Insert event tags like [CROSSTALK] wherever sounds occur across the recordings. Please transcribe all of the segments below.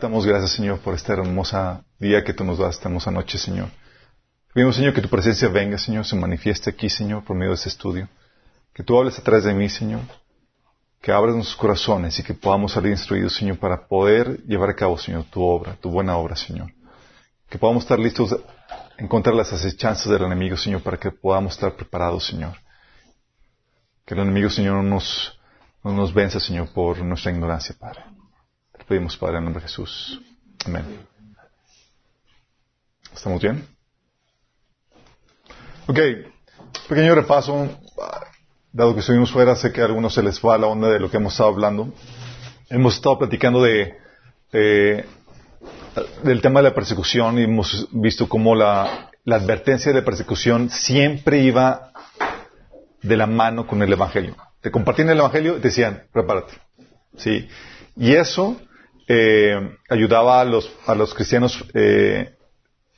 Damos gracias, Señor, por esta hermosa día que tú nos das, esta hermosa noche, Señor. Pedimos, Señor, que tu presencia venga, Señor, se manifieste aquí, Señor, por medio de este estudio. Que tú hables atrás de mí, Señor. Que abras nuestros corazones y que podamos salir instruidos, Señor, para poder llevar a cabo, Señor, tu obra, tu buena obra, Señor. Que podamos estar listos a encontrar las acechanzas del enemigo, Señor, para que podamos estar preparados, Señor. Que el enemigo, Señor, no nos, no nos venza, Señor, por nuestra ignorancia, Padre. Pedimos, Padre, en el nombre de Jesús. Amén. ¿Estamos bien? Ok, pequeño repaso. Dado que estuvimos fuera, sé que a algunos se les va la onda de lo que hemos estado hablando. Hemos estado platicando de del tema de la persecución y hemos visto cómo la, la advertencia de la persecución siempre iba de la mano con el Evangelio. Te compartían el Evangelio y te decían, prepárate. ¿Sí? Y eso eh, ayudaba a los, a los cristianos eh,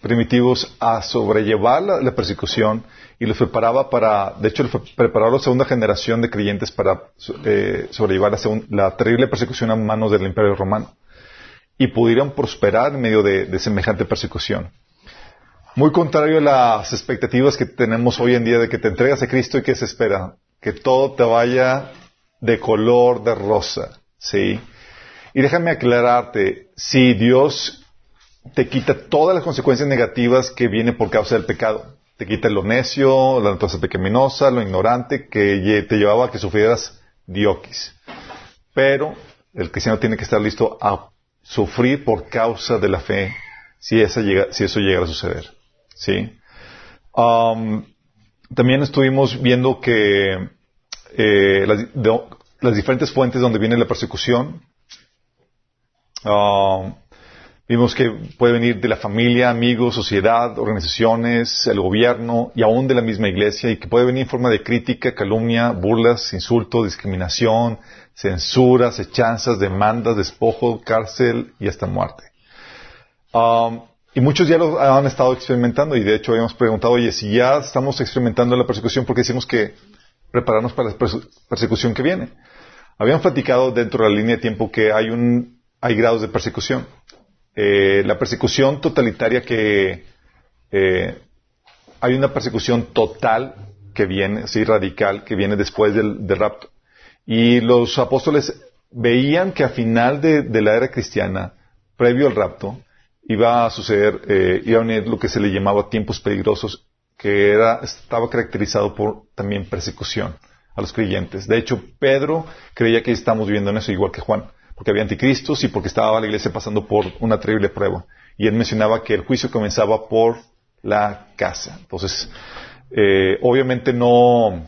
primitivos a sobrellevar la, persecución y los preparaba para, de hecho, preparaba a la segunda generación de creyentes para eh, sobrellevar la, la, terrible persecución a manos del Imperio Romano y pudieran prosperar en medio de, de semejante persecución. Muy contrario a las expectativas que tenemos hoy en día de que te entregas a Cristo y que se espera que todo te vaya de color de rosa, ¿sí? Y déjame aclararte, si Dios te quita todas las consecuencias negativas que vienen por causa del pecado, te quita lo necio, la naturaleza pecaminosa, lo ignorante que te llevaba a que sufrieras dioquis. Pero el cristiano tiene que estar listo a sufrir por causa de la fe si, esa llega, si eso llega a suceder. También estuvimos viendo que eh, las, diferentes fuentes donde viene la persecución. Uh, vimos que puede venir de la familia, amigos, sociedad, organizaciones, el gobierno y aún de la misma iglesia y que puede venir en forma de crítica, calumnia, burlas, insulto, discriminación, censura, acechanzas, demandas, despojo, cárcel y hasta muerte. Um, y muchos ya lo han estado experimentando y de hecho habíamos preguntado, oye, si ya estamos experimentando la persecución, ¿por qué decimos que prepararnos para la persecución que viene? Habíamos platicado dentro de la línea de tiempo que hay un, hay grados de persecución. Eh, la persecución totalitaria que, eh, hay una persecución total que viene, sí, radical, que viene después del, del rapto. Y los apóstoles veían que a final de, de la era cristiana, previo al rapto, iba a suceder, eh, iba a venir lo que se le llamaba tiempos peligrosos, que era, estaba caracterizado por también persecución a los creyentes. De hecho, Pedro creía que estamos viviendo en eso igual que Juan, porque había anticristos y porque estaba la iglesia pasando por una terrible prueba. Y él mencionaba que el juicio comenzaba por la casa. Entonces, eh, obviamente no,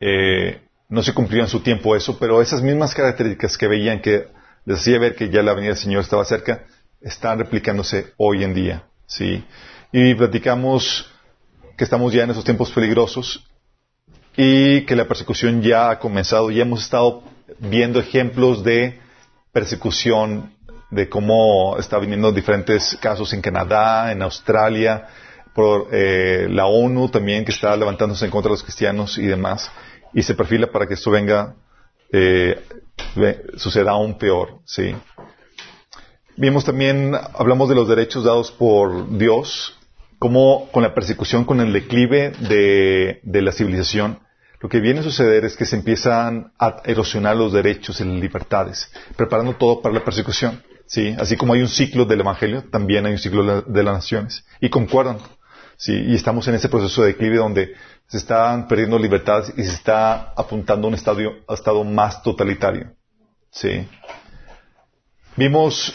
eh, no se cumplía en su tiempo eso, pero esas mismas características que veían que les hacía ver que ya la venida del Señor estaba cerca, están replicándose hoy en día, ¿sí? Y platicamos que estamos ya en esos tiempos peligrosos y que la persecución ya ha comenzado. Ya hemos estado viendo ejemplos de persecución, de cómo está viniendo diferentes casos en Canadá, en Australia, por eh, la ONU también que está levantándose en contra de los cristianos y demás. Y se perfila para que esto venga, eh, suceda aún peor, ¿sí? Vimos también, hablamos de los derechos dados por Dios, como con la persecución, con el declive de, de, la civilización, lo que viene a suceder es que se empiezan a erosionar los derechos y las libertades, preparando todo para la persecución. ¿sí? Así como hay un ciclo del Evangelio, también hay un ciclo de las naciones. Y concuerdan. ¿sí? Y estamos en ese proceso de declive donde se están perdiendo libertades y se está apuntando a un estado, a estado más totalitario. ¿sí? Vimos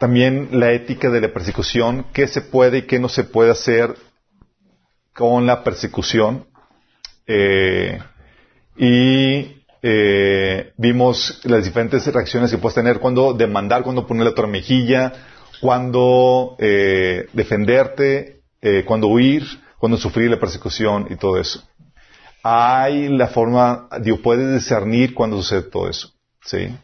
también la ética de la persecución, qué se puede y qué no se puede hacer con la persecución. Eh, y eh, vimos las diferentes reacciones que puedes tener cuando demandar, cuando poner la otra mejilla, cuando eh, defenderte, eh, cuando huir, cuando sufrir la persecución y todo eso. Hay la forma, Dios puede discernir cuando sucede todo eso. ¿sí?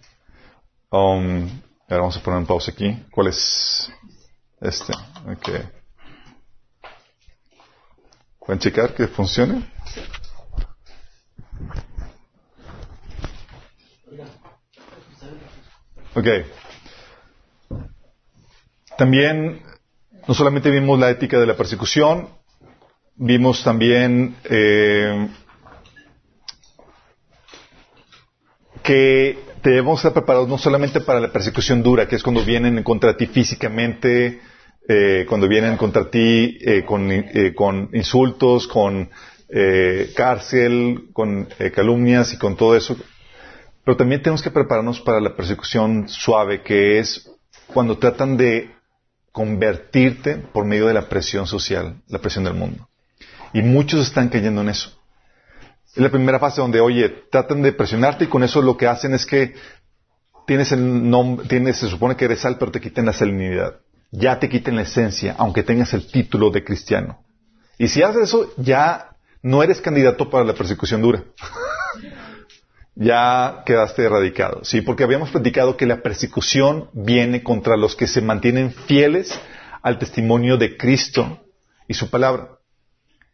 Um, Ahora vamos a poner un pausa aquí. ¿Cuál es este? Okay. ¿Pueden checar que funcione? Ok. También, no solamente vimos la ética de la persecución, vimos también eh, que debemos estar preparados no solamente para la persecución dura, que es cuando vienen contra ti físicamente, eh, cuando vienen contra ti eh, con, eh, con, insultos, con eh, cárcel, con eh, calumnias y con todo eso. Pero también tenemos que prepararnos para la persecución suave, que es cuando tratan de convertirte por medio de la presión social, la presión del mundo. Y muchos están cayendo en eso. Es la primera fase donde, oye, tratan de presionarte y con eso lo que hacen es que tienes el nombre, tienes, se supone que eres sal, pero te quitan la salinidad. Ya te quiten la esencia, aunque tengas el título de cristiano. Y si haces eso, ya no eres candidato para la persecución dura. [LAUGHS] ya quedaste erradicado. Sí, porque habíamos platicado que la persecución viene contra los que se mantienen fieles al testimonio de Cristo y su palabra.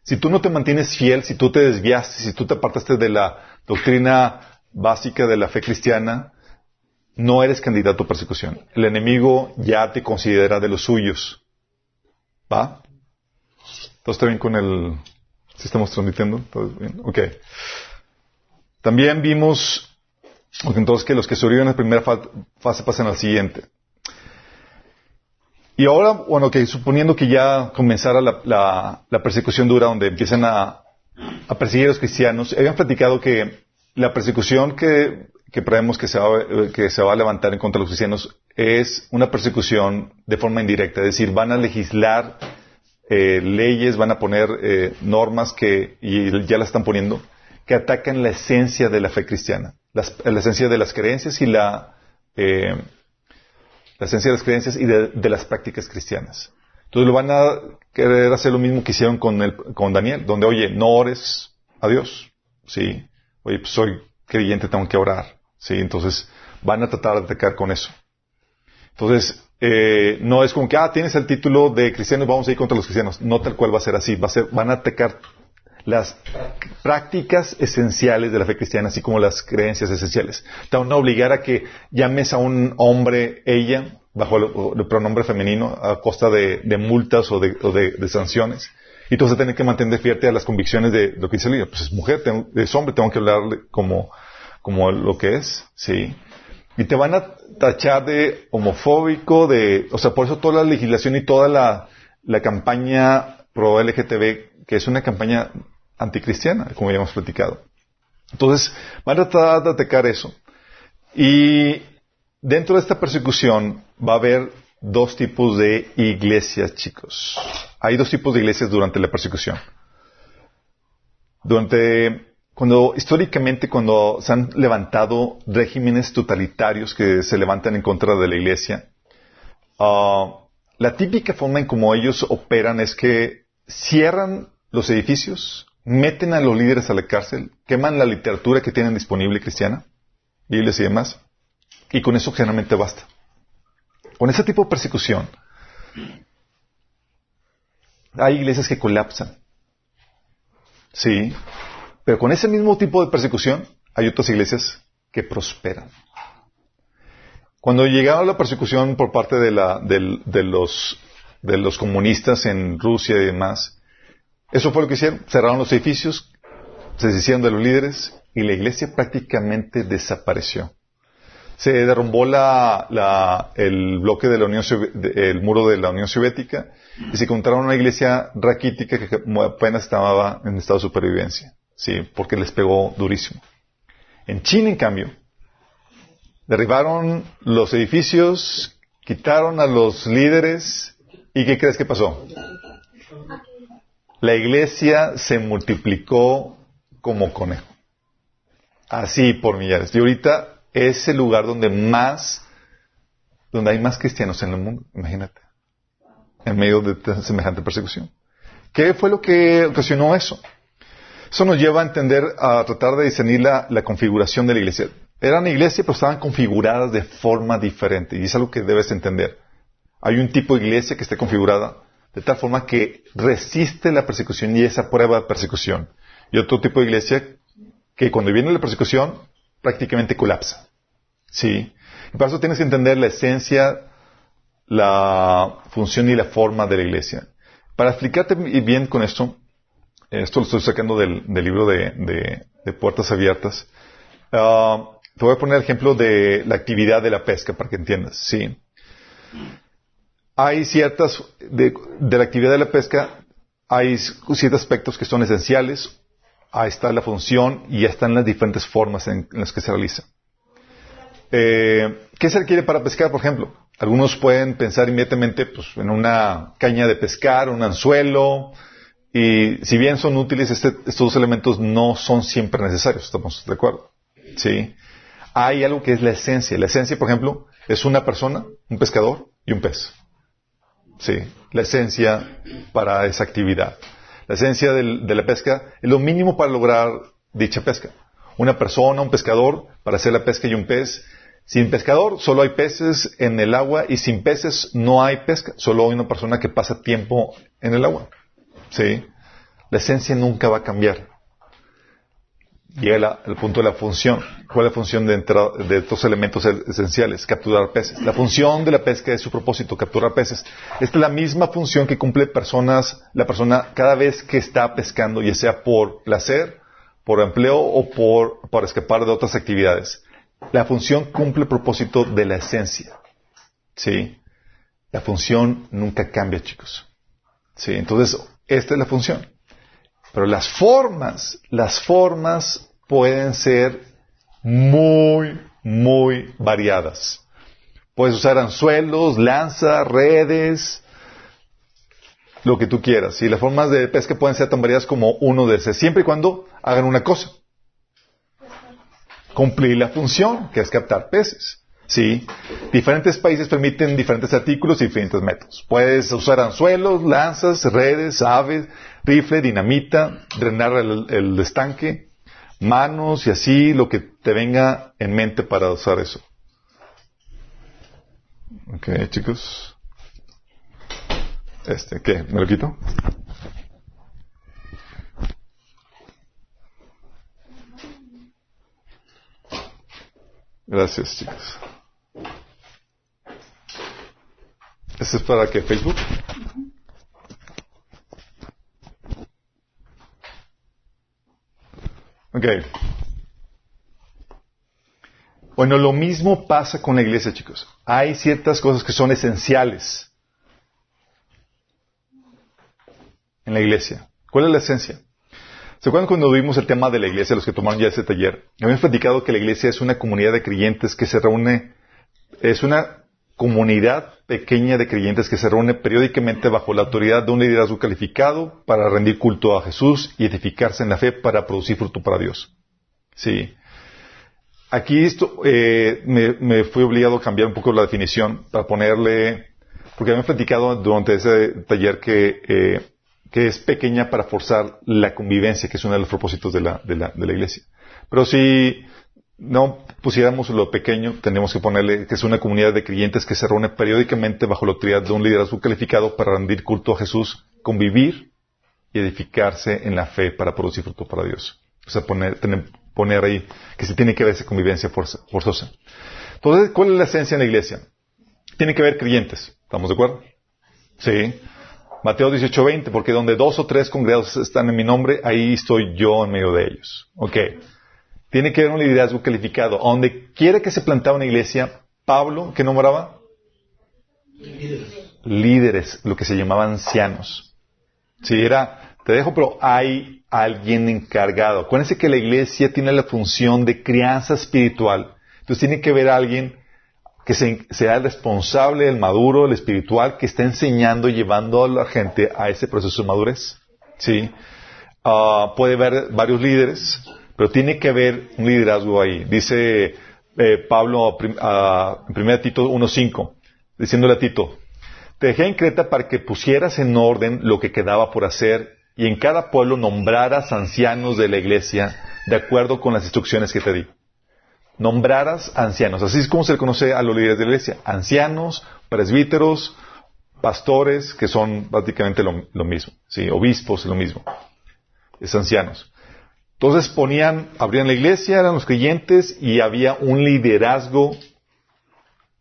Si tú no te mantienes fiel, si tú te desviaste, si tú te apartaste de la doctrina básica de la fe cristiana, no eres candidato a persecución. El enemigo ya te considera de los suyos. ¿Va? ¿Todo está bien con el... estamos transmitiendo? ¿Todo bien? Ok. También vimos, entonces, que los que sobrevivieron en la primera fase pasan a la siguiente. Y ahora, bueno, que suponiendo que ya comenzara la, persecución dura, donde empiezan a, perseguir a los cristianos, habían platicado que la persecución que, que prevemos que se, va, que se va a levantar en contra de los cristianos es una persecución de forma indirecta, es decir, van a legislar eh, leyes, van a poner eh, normas que, y ya las están poniendo, que atacan la esencia de la fe cristiana, la esencia de las creencias y la, eh, la esencia de las creencias y de, las prácticas cristianas. Entonces lo van a querer hacer lo mismo que hicieron con, el, con Daniel, donde, oye, no ores a Dios. Sí. Oye, pues soy creyente, tengo que orar. Sí. Entonces van a tratar de atacar con eso. Entonces, eh, no es como que, ah, tienes el título de cristiano, vamos a ir contra los cristianos. No tal cual va a ser así. Va a ser, van a atacar las prácticas esenciales de la fe cristiana, así como las creencias esenciales. Te van a obligar a que llames a un hombre ella, bajo el, pronombre femenino, a costa de, multas o, de, sanciones. Y tú vas a tener que mantener fierte a las convicciones de lo que dice el líder. Pues es mujer, es hombre, tengo que hablarle como, como lo que es, ¿sí? Y te van a tachar de homofóbico, de, o sea, por eso toda la legislación y toda la, la campaña pro LGTB, que es una campaña anticristiana, como ya hemos platicado. Entonces, van a tratar de atacar eso. Y dentro de esta persecución va a haber dos tipos de iglesias, chicos. Hay dos tipos de iglesias durante la persecución. Durante, cuando, históricamente, cuando se han levantado regímenes totalitarios que se levantan en contra de la iglesia, ah, la típica forma en como ellos operan es que cierran los edificios, meten a los líderes a la cárcel, queman la literatura que tienen disponible cristiana, Biblias y demás, y con eso generalmente basta. Con ese tipo de persecución, hay iglesias que colapsan. Sí, pero con ese mismo tipo de persecución hay otras iglesias que prosperan. Cuando llegaba la persecución por parte de, los, comunistas en Rusia y demás, eso fue lo que hicieron. Cerraron los edificios, se deshicieron de los líderes y la iglesia prácticamente desapareció. Se derrumbó el bloque de la Unión el muro de la Unión Soviética y se encontraron una iglesia raquítica que apenas estaba en estado de supervivencia. Sí, porque les pegó durísimo. En China, en cambio, derribaron los edificios, quitaron a los líderes y ¿qué crees que pasó? la iglesia se multiplicó como conejo. Así por millares. Y ahorita es el lugar donde más, donde hay más cristianos en el mundo, imagínate, en medio de semejante persecución. ¿Qué fue lo que ocasionó eso? Eso nos lleva a entender, a tratar de discernir la, configuración de la iglesia. Eran iglesia, pero estaban configuradas de forma diferente. Y es algo que debes entender. Hay un tipo de iglesia que esté configurada de tal forma que resiste la persecución y esa prueba de persecución. Y otro tipo de iglesia que cuando viene la persecución prácticamente colapsa. ¿Sí? Y para eso tienes que entender la esencia, la función y la forma de la iglesia. Para explicarte bien con esto, esto lo estoy sacando del, libro de, Puertas Abiertas, ah, te voy a poner el ejemplo de la actividad de la pesca para que entiendas. Sí. Hay ciertas, de, la actividad de la pesca, hay ciertos aspectos que son esenciales, ahí está la función y ya están las diferentes formas en, las que se realiza. Eh, ¿Qué se requiere para pescar, por ejemplo? Algunos pueden pensar inmediatamente pues, en una caña de pescar, un anzuelo, y si bien son útiles, este, estos dos elementos no son siempre necesarios, ¿estamos de acuerdo? Sí. Hay algo que es la esencia. La esencia, por ejemplo, es una persona, un pescador y un pez. Sí. La esencia para esa actividad. La esencia de la pesca es lo mínimo para lograr dicha pesca. Una persona, un pescador, para hacer la pesca y un pez. Sin pescador solo hay peces en el agua y sin peces no hay pesca. Solo hay una persona que pasa tiempo en el agua. ¿Sí? La esencia nunca va a cambiar. Llega el punto de la función. ¿Cuál es la función de, de estos elementos esenciales? Capturar peces. La función de la pesca es su propósito, capturar peces. Esta es la misma función que cumple personas, la persona cada vez que está pescando, ya sea por placer, por empleo o por, por escapar de otras actividades. La función cumple el propósito de la esencia. ¿Sí? La función nunca cambia, chicos. ¿Sí? Entonces, esta es la función. Pero las formas, las formas pueden ser muy, muy variadas. Puedes usar anzuelos, lanzas, redes, lo que tú quieras. Y las formas de pesca pueden ser tan variadas como uno de esos, siempre y cuando hagan una cosa. Cumplir la función, que es captar peces. Sí. Diferentes países permiten diferentes artículos y diferentes métodos. Puedes usar anzuelos, lanzas, redes, aves, rifle, dinamita, drenar el, estanque, manos y así lo que te venga en mente para usar eso. Ok, chicos. Este, ¿qué? ¿Me lo quito? Gracias, chicos. ¿Este es para qué? ¿Facebook? Ok. Bueno, lo mismo pasa con la iglesia, chicos. Hay ciertas cosas que son esenciales en la iglesia. ¿Cuál es la esencia? ¿Se acuerdan cuando vimos el tema de la iglesia, los que tomaron ya ese taller? Habíamos platicado que la iglesia es una comunidad de creyentes que se reúne, es una comunidad pequeña de creyentes que se reúne periódicamente bajo la autoridad de un liderazgo calificado para rendir culto a Jesús y edificarse en la fe para producir fruto para Dios. Sí. Aquí esto, eh, me, fui obligado a cambiar un poco la definición para ponerle, porque habíamos platicado durante ese taller que, eh, que es pequeña para forzar la convivencia, que es uno de los propósitos de la, de la, de la iglesia. Pero si no pusiéramos lo pequeño, tenemos que ponerle que es una comunidad de creyentes que se reúne periódicamente bajo la autoridad de un liderazgo calificado para rendir culto a Jesús, convivir y edificarse en la fe para producir fruto para Dios. O sea, poner, poner ahí que se tiene que ver esa convivencia forzosa. Entonces, ¿cuál es la esencia en la iglesia? Tiene que haber creyentes. ¿Estamos de acuerdo? Sí. Mateo 18:20, porque donde dos o tres congregados están en mi nombre, ahí estoy yo en medio de ellos. Ok. Tiene que haber un liderazgo calificado. donde quiera que se plantaba una iglesia, Pablo, ¿qué nombraba? Líderes. Líderes, lo que se llamaba ancianos. Sí, era, te dejo, pero hay alguien encargado. Acuérdense que la iglesia tiene la función de crianza espiritual. Entonces tiene que haber alguien que sea el responsable del maduro, el espiritual, que está enseñando llevando a la gente a ese proceso de madurez. ¿Sí? Ah, puede haber varios líderes, pero tiene que haber un liderazgo ahí. Dice eh, Pablo en 1 Tito 1.5, diciéndole a Tito, te dejé en Creta para que pusieras en orden lo que quedaba por hacer y en cada pueblo nombraras ancianos de la iglesia de acuerdo con las instrucciones que te di. Nombraras ancianos. Así es como se le conoce a los líderes de la iglesia. Ancianos, presbíteros, pastores, que son prácticamente lo, lo mismo. Sí, obispos, lo mismo. Es ancianos. Entonces ponían, abrían la iglesia, eran los creyentes y había un liderazgo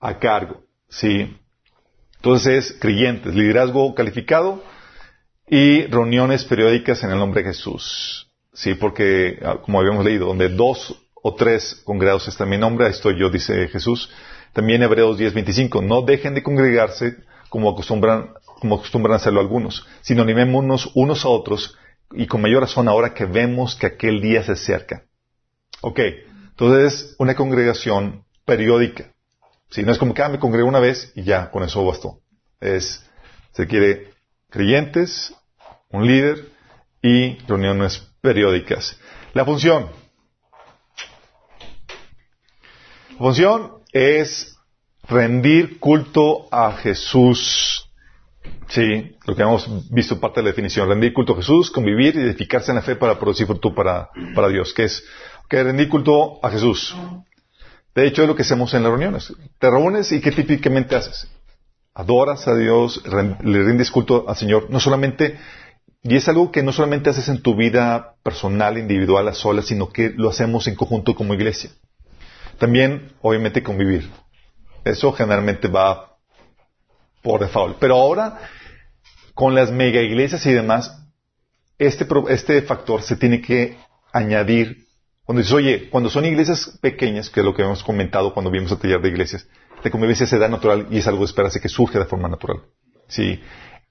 a cargo, ¿sí? Entonces es creyentes, liderazgo calificado y reuniones periódicas en el nombre de Jesús. Sí, porque, ah, como habíamos leído, donde dos o tres congregados está en mi nombre, estoy yo, dice Jesús. También Hebreos 10:25, no dejen de congregarse como acostumbran, como acostumbran hacerlo algunos, sino animémonos unos a otros y con mayor razón ahora que vemos que aquel día se acerca. Ok, entonces una congregación periódica. Si no es como que ah, me congrego una vez y ya, con eso bastó. Es, se quiere creyentes, un líder y reuniones periódicas. La función. La función es rendir culto a Jesús. Sí, lo que hemos visto parte de la definición. Rendir culto a Jesús, convivir y edificarse en la fe para producir fruto para, para Dios. Que es que rendir culto a Jesús. De hecho, es lo que hacemos en las reuniones. Te reúnes y ¿qué típicamente haces? Adoras a Dios, le rindes culto al Señor. No solamente, y es algo que no solamente haces en tu vida personal, individual, a solas, sino que lo hacemos en conjunto como iglesia. También, obviamente, convivir. Eso generalmente va por default. Pero ahora, con las mega iglesias y demás, este, este factor se tiene que añadir. Cuando dices, oye, cuando son iglesias pequeñas, que es lo que hemos comentado cuando vimos el taller de iglesias, la convivencia se da natural y es algo de esperarse que surge de forma natural. Sí.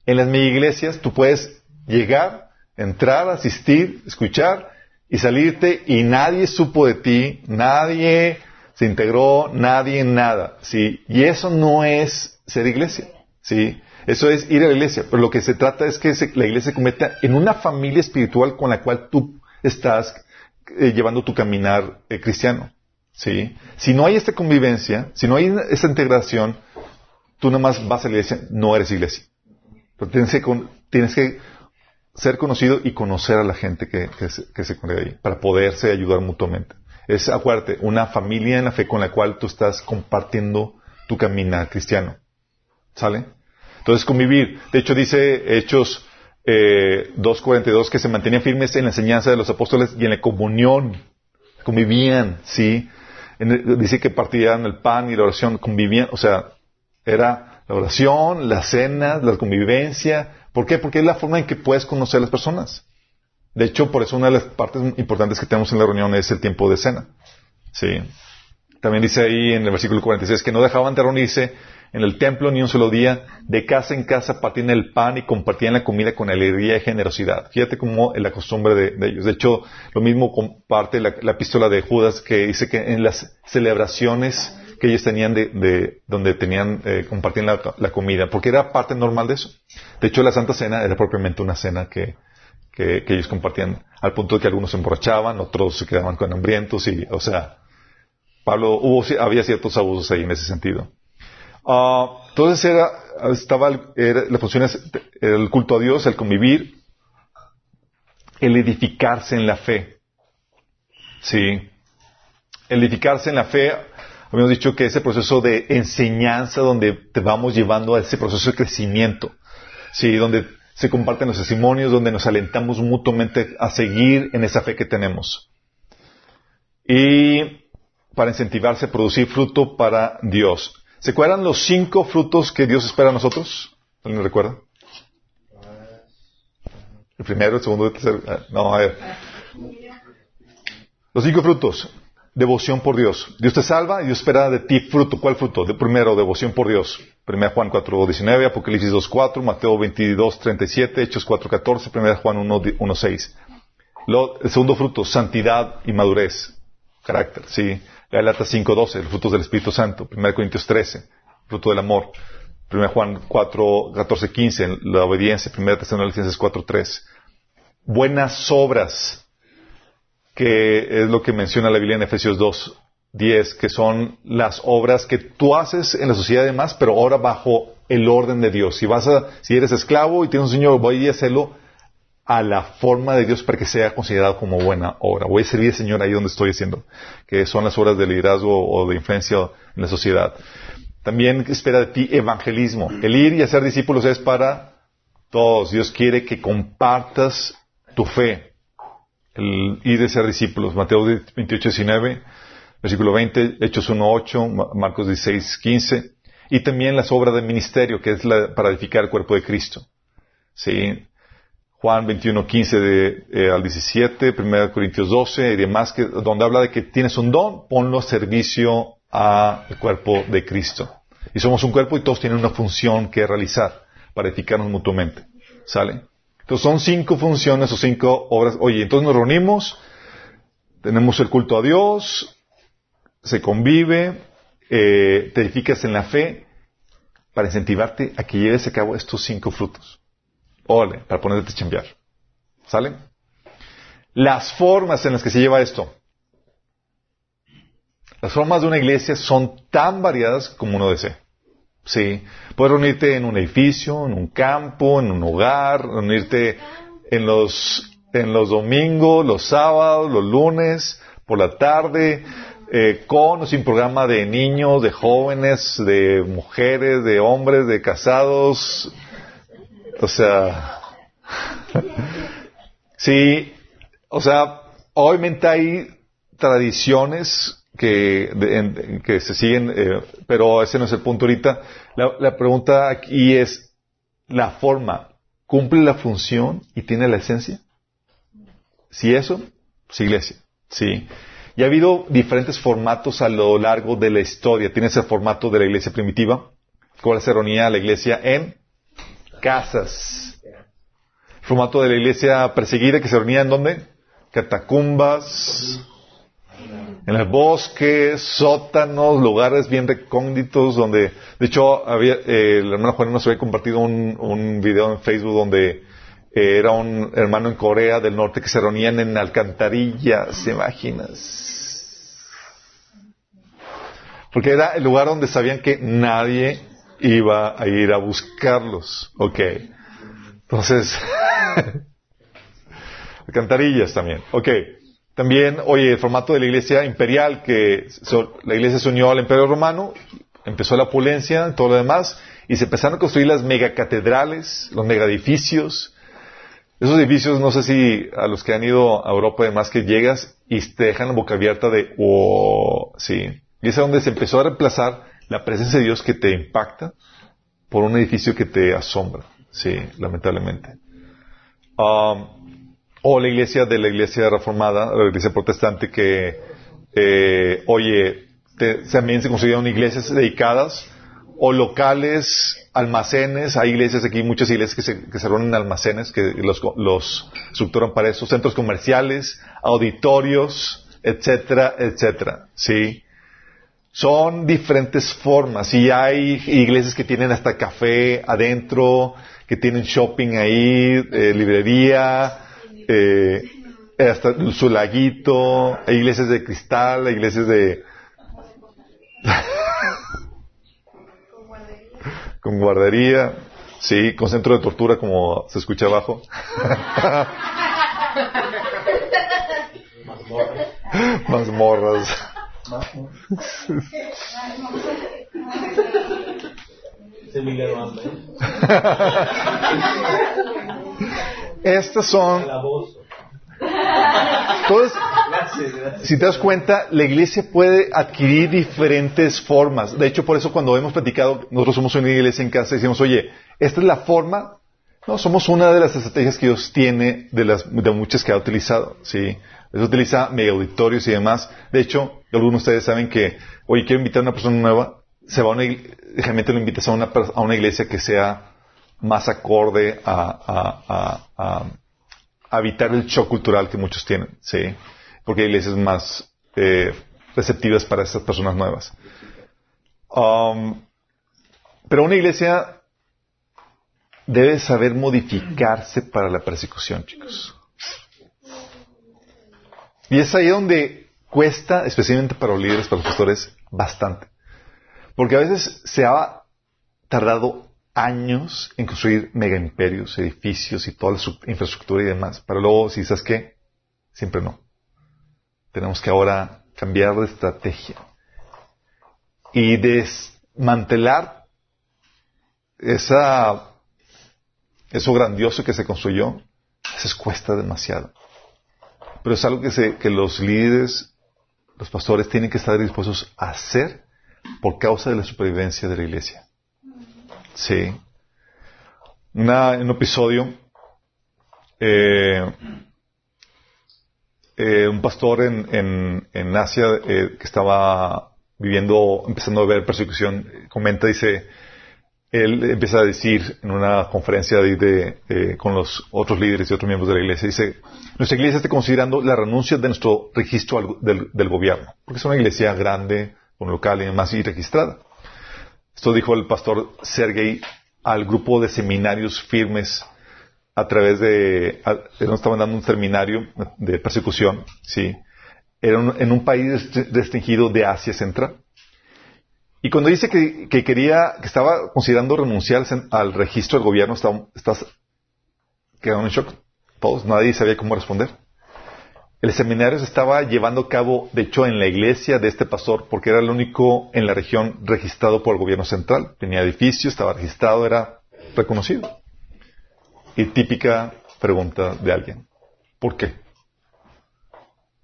En las mega iglesias tú puedes llegar, entrar, asistir, escuchar y salirte y nadie supo de ti, nadie se integró nadie nada, ¿sí? Y eso no es ser iglesia, ¿sí? Eso es ir a la iglesia, pero lo que se trata es que la iglesia se convierta en una familia espiritual con la cual tú estás eh, llevando tu caminar eh, cristiano, ¿sí? Si no hay esta convivencia, si no hay esta integración, tú nada más vas a la iglesia, no eres iglesia. Pero tienes que, tienes que ser conocido y conocer a la gente que, se, que se congrega ahí, para poderse ayudar mutuamente. Es, acuérdate, una familia en la fe con la cual tú estás compartiendo tu caminar cristiano. ¿Sale? Entonces, convivir. De hecho, dice Hechos eh, 2.42 que se mantenían firmes en la enseñanza de los apóstoles y en la comunión. Convivían, ¿sí? dice que partían el pan y la oración, convivían. O sea, era la oración, la cena, la convivencia. ¿Por qué? Porque es la forma en que puedes conocer a las personas. De hecho, por eso una de las partes importantes que tenemos en la reunión es el tiempo de cena. Sí. También dice ahí en el versículo 46 que no dejaban de reunirse en el templo ni un solo día, de casa en casa partían el pan y compartían la comida con alegría y generosidad. Fíjate cómo es la costumbre de, ellos. De hecho, lo mismo comparte la, epístola de Judas que dice que en las celebraciones que ellos tenían de, donde tenían, eh, compartían la, la, comida, porque era parte normal de eso. De hecho, la Santa Cena era propiamente una cena que, que, ellos compartían, al punto de que algunos se emborrachaban, otros se quedaban con hambrientos y, o sea, Pablo, hubo, había ciertos abusos ahí en ese sentido. Uh, entonces era, estaba, la función es el culto a Dios, el convivir, el edificarse en la fe. Sí. El edificarse en la fe, habíamos dicho que ese proceso de enseñanza donde te vamos llevando a ese proceso de crecimiento. Sí, donde se comparten los testimonios donde nos alentamos mutuamente a seguir en esa fe que tenemos. Y para incentivarse a producir fruto para Dios. ¿Se acuerdan los cinco frutos que Dios espera a nosotros? ¿Alguien recuerda? El primero, el segundo, el tercero. Ah, no, a ver. Los cinco frutos devoción por Dios. Dios te salva y Dios espera de ti fruto. ¿Cuál fruto? De primero, devoción por Dios. 1 Juan 4, 19, Apocalipsis 2, 4, Mateo 22, 37, Hechos 4, 14, 1 Juan 1, 1 6. el segundo fruto, santidad y madurez. Carácter, sí. Galata 5, 12, los frutos del Espíritu Santo. 1 Corintios 13, fruto del amor. 1 Juan 4, 14, 15, la obediencia. 1 Tesalonicenses 4, 3. Buenas obras que es lo que menciona la Biblia en Efesios 2, 10, que son las obras que tú haces en la sociedad de demás, pero ahora bajo el orden de Dios. Si vas a, si eres esclavo y tienes un señor, voy a hacerlo a la forma de Dios para que sea considerado como buena obra. Voy a servir al Señor ahí donde estoy haciendo, que son las obras de liderazgo o de influencia en la sociedad. También espera de ti evangelismo. El ir y hacer discípulos es para todos. Dios quiere que compartas tu fe el ir de ser discípulos. Mateo 28, 19, versículo 20, Hechos 1, 8, Marcos 16, 15. Y también las obras del ministerio, que es la, para edificar el cuerpo de Cristo. ¿Sí? Juan 21, 15 de, eh, al 17, 1 Corintios 12 y demás, que, donde habla de que tienes un don, ponlo a servicio al cuerpo de Cristo. Y somos un cuerpo y todos tienen una función que realizar para edificarnos mutuamente. ¿Sale? Entonces son cinco funciones o cinco obras. Oye, entonces nos reunimos, tenemos el culto a Dios, se convive, eh, te edificas en la fe para incentivarte a que lleves a cabo estos cinco frutos. Ole, para ponerte a chambear. ¿Sale? Las formas en las que se lleva esto. Las formas de una iglesia son tan variadas como uno desea. Sí. Puedes reunirte en un edificio, en un campo, en un hogar, reunirte en los, en los domingos, los sábados, los lunes, por la tarde, eh, con o sin programa de niños, de jóvenes, de mujeres, de hombres, de casados. O sea, sí, o sea, obviamente hay tradiciones que, que se siguen, eh, pero ese no es el punto ahorita. La, la, pregunta aquí es, ¿la forma cumple la función y tiene la esencia? Si eso, pues iglesia, sí. Y ha habido diferentes formatos a lo largo de la historia. Tienes el formato de la iglesia primitiva, cuál se reunía la iglesia en casas. Formato de la iglesia perseguida que se reunía en dónde? Catacumbas, en el bosque, sótanos, lugares bien recónditos donde, de hecho, había, eh, el hermano Juan nos había compartido un, video en Facebook donde eh, era un hermano en Corea del Norte que se reunían en alcantarillas, ¿te imaginas? Porque era el lugar donde sabían que nadie iba a ir a buscarlos. Ok. Entonces, [LAUGHS] alcantarillas también. Ok. También, oye, el formato de la iglesia imperial, que la iglesia se unió al imperio romano, empezó la opulencia, todo lo demás, y se empezaron a construir las megacatedrales, los megaedificios. Esos edificios, no sé si a los que han ido a Europa y demás, que llegas y te dejan la boca abierta de, oh, sí. Y es donde se empezó a reemplazar la presencia de Dios que te impacta por un edificio que te asombra. Sí, lamentablemente. Um, o la iglesia de la iglesia reformada, la iglesia protestante que, eh, oye, también se construyeron iglesias dedicadas o locales, almacenes, hay iglesias aquí, muchas iglesias que se, que se reúnen en almacenes, que los, los estructuran para eso, centros comerciales, auditorios, etcétera, etcétera, ¿sí? Son diferentes formas y hay iglesias que tienen hasta café adentro, que tienen shopping ahí, eh, librería, eh, hasta su laguito, hay iglesias de cristal, hay iglesias de... [LAUGHS] con guardería, sí, con centro de tortura como se escucha abajo. [LAUGHS] [LAUGHS] Mazmorras. [LAUGHS] Estas son... Entonces, si te das cuenta, la iglesia puede adquirir diferentes formas. De hecho, por eso cuando hemos platicado, nosotros somos una iglesia en casa y decimos, oye, esta es la forma. No, somos una de las estrategias que Dios tiene de las de muchas que ha utilizado. Sí, Él utiliza mega auditorios y demás. De hecho, algunos de ustedes saben que, oye, quiero invitar a una persona nueva, se va a una, generalmente lo invitas a una, a una iglesia que sea más acorde a, a, evitar el shock cultural que muchos tienen, ¿sí? Porque hay iglesias más eh, receptivas para estas personas nuevas. Um, pero una iglesia debe saber modificarse para la persecución, chicos. Y es ahí donde cuesta, especialmente para los líderes, para los pastores, bastante. Porque a veces se ha tardado años en construir mega imperios, edificios y toda la infraestructura y demás. Pero luego, si sabes qué, siempre no. Tenemos que ahora cambiar de estrategia y desmantelar esa, eso grandioso que se construyó. Eso cuesta demasiado. Pero es algo que, se, que los líderes, los pastores tienen que estar dispuestos a hacer por causa de la supervivencia de la iglesia. Sí. Una, un episodio, eh, eh, un pastor en, en, en Asia eh, que estaba viviendo, empezando a ver persecución, comenta, dice, él empieza a decir en una conferencia de, con los otros líderes y otros miembros de la iglesia, dice, nuestra iglesia está considerando la renuncia de nuestro registro del, gobierno, porque es una iglesia grande, con local y demás, y registrada. Esto dijo el pastor Sergei al grupo de seminarios firmes a través de, nos estaban dando un seminario de persecución, sí, era en un país restringido de Asia Central. Y cuando dice que, quería, que estaba considerando renunciar al registro del gobierno, estás quedando en shock. Todos, nadie sabía cómo responder. El seminario se estaba llevando a cabo, de hecho, en la iglesia de este pastor, porque era el único en la región registrado por el gobierno central. Tenía edificio, estaba registrado, era reconocido. Y típica pregunta de alguien. ¿Por qué?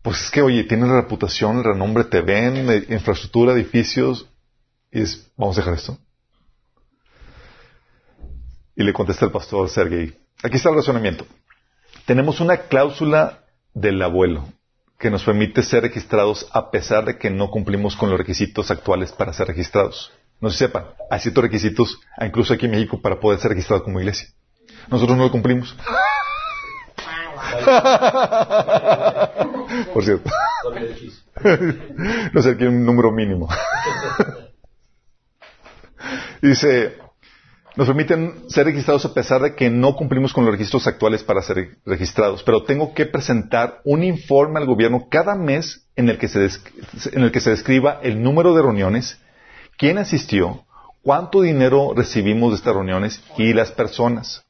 Pues es que, oye, tiene la reputación, el renombre, te ven, eh, infraestructura, edificios, y vamos a dejar esto. Y le contesta el pastor Sergei. Aquí está el razonamiento. Tenemos una cláusula del abuelo que nos permite ser registrados a pesar de que no cumplimos con los requisitos actuales para ser registrados. No se sepan, hay ciertos requisitos, incluso aquí en México, para poder ser registrado como iglesia. Nosotros no lo cumplimos. [LAUGHS] Por cierto. [LAUGHS] no sé, aquí un número mínimo. [LAUGHS] Dice, nos permiten ser registrados a pesar de que no cumplimos con los registros actuales para ser registrados, pero tengo que presentar un informe al gobierno cada mes en el que se, en el que se describa el número de reuniones, quién asistió, cuánto dinero recibimos de estas reuniones y las personas.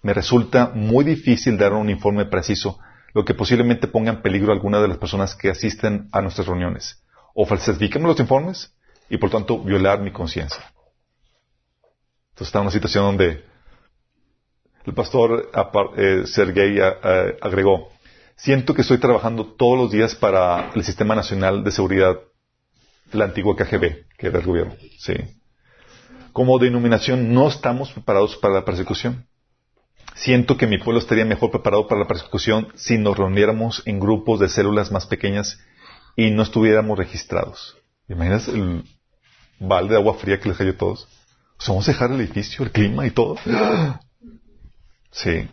Me resulta muy difícil dar un informe preciso, lo que posiblemente ponga en peligro a alguna de las personas que asisten a nuestras reuniones. O falsifiquemos los informes y por tanto violar mi conciencia. Entonces está una situación donde el pastor eh, Sergei agregó, siento que estoy trabajando todos los días para el Sistema Nacional de Seguridad la antigua KGB, que era el gobierno. Sí. Como denominación no estamos preparados para la persecución. Siento que mi pueblo estaría mejor preparado para la persecución si nos reuniéramos en grupos de células más pequeñas y no estuviéramos registrados. ¿Imaginas el balde de agua fría que les cayó a todos? Vamos a dejar el edificio, el clima y todo. [GASPS] Sí.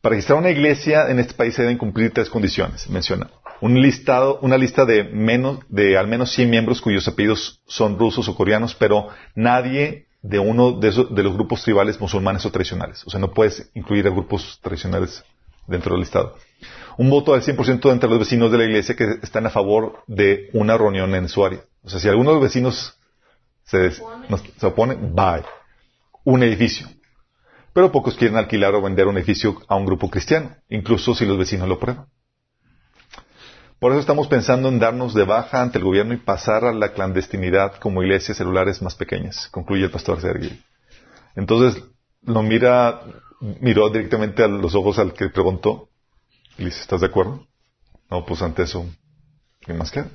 Para registrar una iglesia en este país se deben cumplir tres condiciones. Menciona un listado, una lista de menos, de al menos 100 miembros cuyos apellidos son rusos o coreanos, pero nadie de uno de, esos, de los grupos tribales musulmanes o tradicionales. O sea, no puedes incluir a grupos tradicionales dentro del listado. Un voto del 100% entre los vecinos de la iglesia que están a favor de una reunión en su área. O sea, si alguno de los vecinos se, se opone, bye. Un edificio. Pero pocos quieren alquilar o vender un edificio a un grupo cristiano, incluso si los vecinos lo prueban. Por eso estamos pensando en darnos de baja ante el gobierno y pasar a la clandestinidad como iglesias celulares más pequeñas, concluye el pastor Sergio. Entonces lo mira, miró directamente a los ojos al que preguntó y ¿estás de acuerdo? No, pues ante eso, ¿qué más queda?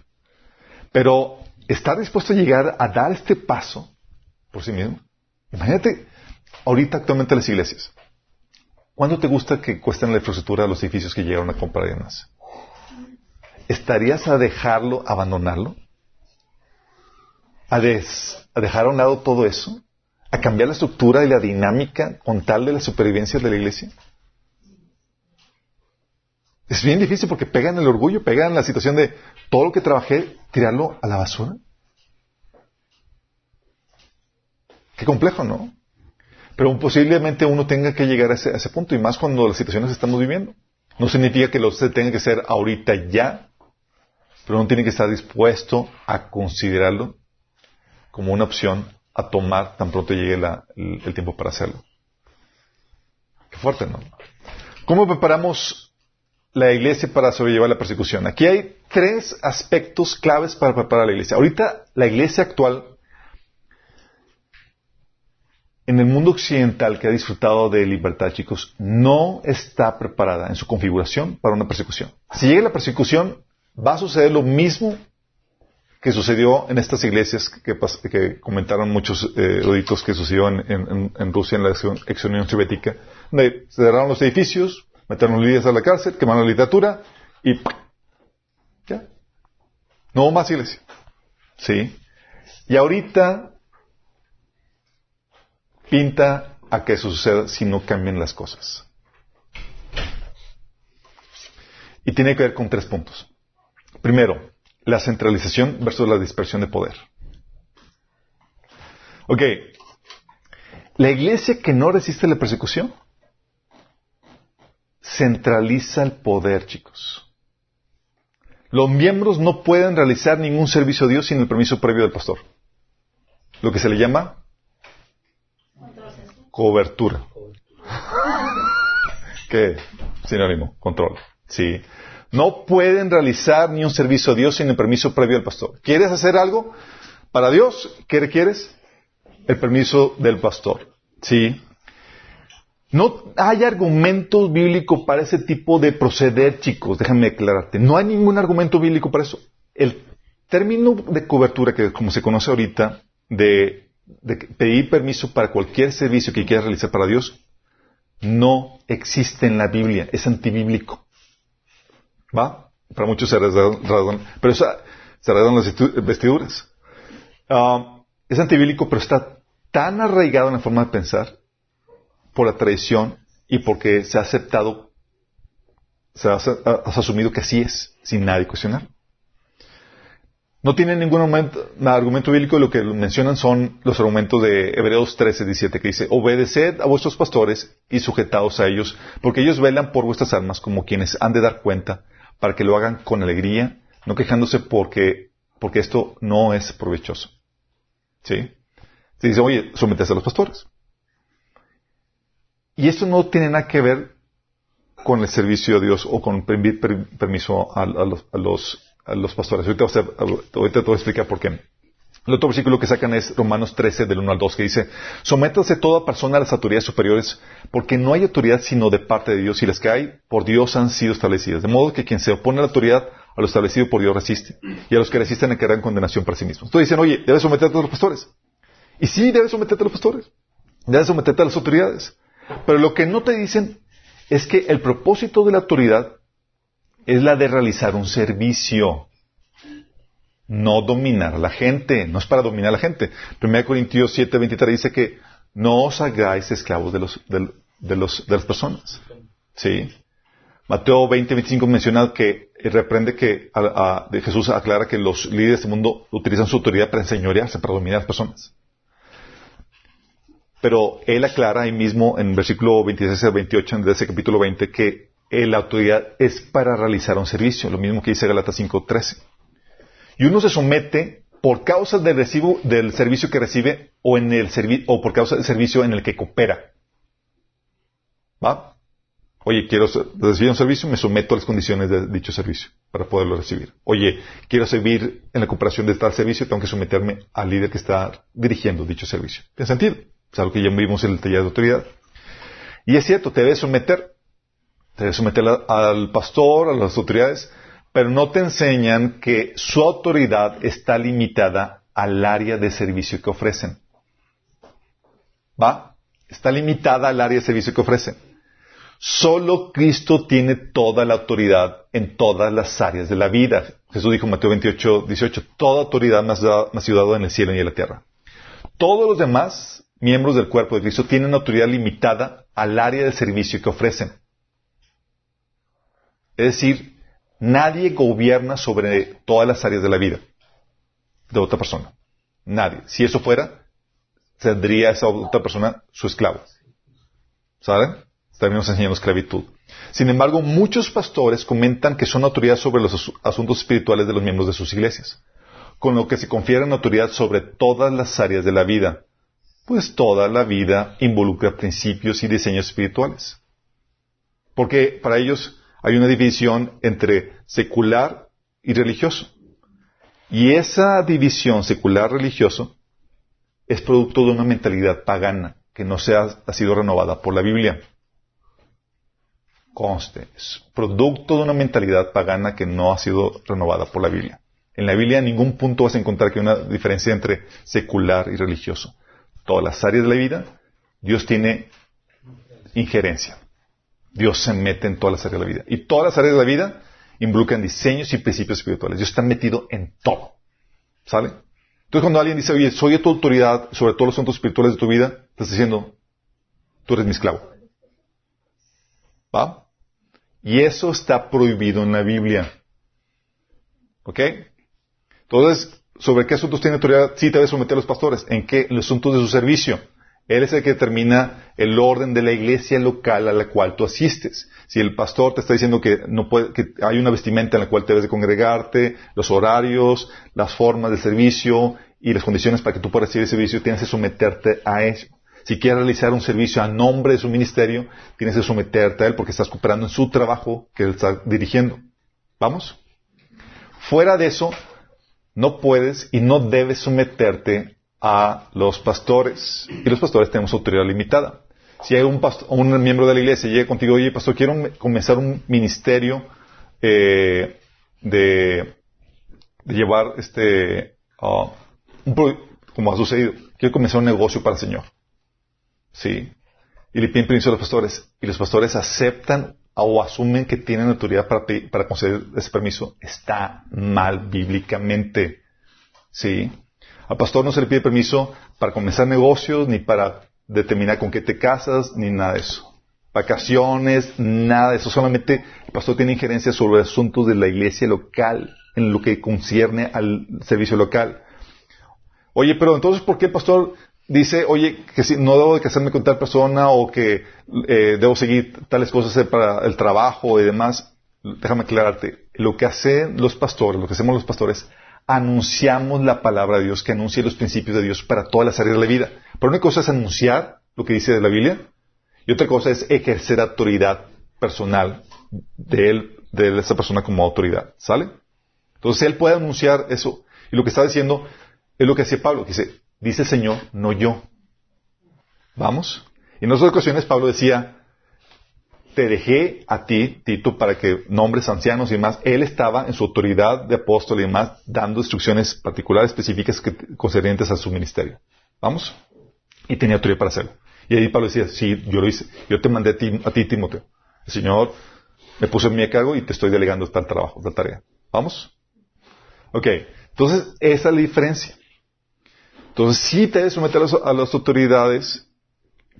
Pero está dispuesto a llegar a dar este paso por sí mismo. Imagínate ahorita actualmente las iglesias. ¿Cuánto te gusta que cuesten la infraestructura de los edificios que llegaron a comprar y demás? ¿Estarías a dejarlo, abandonarlo? ¿A, ¿A dejar a un lado todo eso? ¿A cambiar la estructura y la dinámica con tal de la supervivencia de la iglesia? Es bien difícil porque pegan el orgullo, pegan la situación de todo lo que trabajé, tirarlo a la basura. Qué complejo, ¿no? Pero posiblemente uno tenga que llegar a ese, punto y más cuando las situaciones estamos viviendo. No significa que lo se tenga que ser ahorita ya, pero uno tiene que estar dispuesto a considerarlo como una opción a tomar tan pronto llegue el tiempo para hacerlo. Qué fuerte, ¿no? ¿Cómo preparamos la iglesia para sobrellevar la persecución? Aquí hay tres aspectos claves para preparar la iglesia. Ahorita la iglesia actual en el mundo occidental que ha disfrutado de libertad, chicos, no está preparada en su configuración para una persecución. Si llega la persecución, va a suceder lo mismo que sucedió en estas iglesias que, que comentaron muchos eh, eruditos que sucedió en, Rusia en la ex Unión Soviética, donde cerraron los edificios, metieron líderes a la cárcel, quemaron la literatura y ya. No más iglesia. ¿Sí? Y ahorita pinta a que eso suceda si no cambian las cosas. Y tiene que ver con tres puntos. Primero, la centralización versus la dispersión de poder. Ok. La iglesia que no resiste la persecución centraliza el poder, chicos. Los miembros no pueden realizar ningún servicio a Dios sin el permiso previo del pastor. Lo que se le llama cobertura. ¿Qué? Sinónimo, control. Sí. No pueden realizar ni un servicio a Dios sin el permiso previo del pastor. ¿Quieres hacer algo para Dios? ¿Qué requieres? El permiso del pastor. Sí. No hay argumento bíblico para ese tipo de proceder, chicos. Déjame aclararte. No hay ningún argumento bíblico para eso. El término de cobertura, que como se conoce ahorita, de, pedir permiso para cualquier servicio que quieras realizar para Dios, no existe en la Biblia. Es antibíblico. ¿Va? Para muchos se rasgan, pero esa, se rasgan las vestiduras. Ah, es antibíblico, pero está tan arraigado en la forma de pensar por la tradición y porque se ha aceptado, se ha, asumido que así es, sin nadie cuestionar. No tiene ningún argumento, bíblico, lo que mencionan son los argumentos de Hebreos 13, 17, que dice, obedeced a vuestros pastores y sujetaos a ellos, porque ellos velan por vuestras almas como quienes han de dar cuenta, para que lo hagan con alegría, no quejándose porque, porque esto no es provechoso. ¿Sí? Se dice, oye, sometes a los pastores. Y esto no tiene nada que ver con el servicio de Dios o con permiso a, los, a, pastores. Ahorita, te voy a explicar por qué. El otro versículo que sacan es Romanos 13, del 1 al 2, que dice, sométase toda persona a las autoridades superiores, porque no hay autoridad sino de parte de Dios, y las que hay por Dios han sido establecidas. De modo que quien se opone a la autoridad, a lo establecido por Dios resiste, y a los que resisten quedarán condenación para sí mismos. Entonces dicen, oye, debes someterte a los pastores. Y sí, debes someterte a los pastores. Debes someterte a las autoridades. Pero lo que no te dicen es que el propósito de la autoridad es la de realizar un servicio, no dominar a la gente, no es para dominar a la gente. 1 Corintios 7, 23 dice que no os hagáis esclavos de, las personas. ¿Sí? Mateo 20, 25 menciona que reprende que de Jesús aclara que los líderes del mundo utilizan su autoridad para enseñorearse, para dominar a las personas. Pero él aclara ahí mismo en versículo 26 al 28 de ese capítulo 20 que la autoridad es para realizar un servicio, lo mismo que dice Galatas 5.13. Y uno se somete por causa del, recibo, del servicio que recibe o, en el o por causa del servicio en el que coopera. ¿Va? Oye, quiero recibir un servicio, me someto a las condiciones de dicho servicio para poderlo recibir. Oye, quiero servir en la cooperación de tal servicio, tengo que someterme al líder que está dirigiendo dicho servicio. ¿Tiene sentido? Algo que ya vimos en el taller de autoridad. Y es cierto, te debes someter. Te debes someter al pastor, a las autoridades, pero no te enseñan que su autoridad está limitada al área de servicio que ofrecen. ¿Va? Está limitada al área de servicio que ofrecen. Solo Cristo tiene toda la autoridad en todas las áreas de la vida. Jesús dijo en Mateo 28, 18, toda autoridad me ha sido en el cielo y en la tierra. Todos los demás miembros del cuerpo de Cristo tienen autoridad limitada al área de servicio que ofrecen. Es decir, nadie gobierna sobre todas las áreas de la vida de otra persona. Nadie. Si eso fuera, tendría esa otra persona su esclavo. ¿Saben? Estaríamos enseñando esclavitud. Sin embargo, muchos pastores comentan que son autoridad sobre los asuntos espirituales de los miembros de sus iglesias, con lo que se confieren autoridad sobre todas las áreas de la vida, pues toda la vida involucra principios y diseños espirituales. Porque para ellos hay una división entre secular y religioso. Y esa división secular-religioso es producto de una mentalidad pagana que no se ha, sido renovada por la Biblia. Conste, es producto de una mentalidad pagana que no ha sido renovada por la Biblia. En la Biblia en ningún punto vas a encontrar que hay una diferencia entre secular y religioso. Todas las áreas de la vida, Dios tiene injerencia. Dios se mete en todas las áreas de la vida. Y todas las áreas de la vida involucran diseños y principios espirituales. Dios está metido en todo. ¿Sale? Entonces cuando alguien dice, oye, soy tu autoridad sobre todos los asuntos espirituales de tu vida, estás diciendo, tú eres mi esclavo. ¿Va? Y eso está prohibido en la Biblia. ¿Ok? Entonces, ¿sobre qué asuntos tiene autoridad? Sí, te debe someter a los pastores. ¿En qué? Los asuntos de su servicio. Él es el que determina el orden de la iglesia local a la cual tú asistes. Si el pastor te está diciendo que no puede, que hay una vestimenta en la cual debes de congregarte, los horarios, las formas de servicio y las condiciones para que tú puedas recibir el servicio, tienes que someterte a eso. Si quieres realizar un servicio a nombre de su ministerio, tienes que someterte a él porque estás cooperando en su trabajo que él está dirigiendo. ¿Vamos? Fuera de eso, no puedes y no debes someterte a los pastores. Y los pastores tenemos autoridad limitada. Si hay un, un miembro de la iglesia llega contigo, oye, pastor, quiero comenzar un ministerio eh, de, llevar este, uh, un, como ha sucedido, quiero comenzar un negocio para el Señor. ¿Sí? Y le piden permiso a los pastores. Y los pastores aceptan o asumen que tienen autoridad para, para conceder ese permiso. Está mal bíblicamente. ¿Sí? Al pastor no se le pide permiso para comenzar negocios, ni para determinar con qué te casas, ni nada de eso. Vacaciones, nada de eso. Solamente el pastor tiene injerencia sobre asuntos de la iglesia local, en lo que concierne al servicio local. Oye, pero entonces, ¿por qué el pastor dice, oye, que si no debo de casarme con tal persona o que eh, debo seguir tales cosas para el trabajo y demás? Déjame aclararte. Lo que hacen los pastores, lo que hacemos los pastores, anunciamos la palabra de Dios, que anuncia los principios de Dios para todas las áreas de la vida. Pero una cosa es anunciar lo que dice de la Biblia y otra cosa es ejercer autoridad personal de él, de esa persona como autoridad. ¿Sale? Entonces él puede anunciar eso. Y lo que está diciendo es lo que hace Pablo, que dice, dice el Señor, no yo. ¿Vamos? En otras ocasiones Pablo decía, te dejé a ti, Tito, para que nombres ancianos y demás. Él estaba en su autoridad de apóstol y demás, dando instrucciones particulares, específicas concernientes a su ministerio. ¿Vamos? Y tenía autoridad para hacerlo. Y ahí Pablo decía, sí, yo lo hice. Yo te mandé a ti, a ti Timoteo. El Señor me puso en mi cargo y te estoy delegando tal trabajo, tal tarea. ¿Vamos? Ok. Entonces, esa es la diferencia. Entonces, sí te debes someter a las autoridades,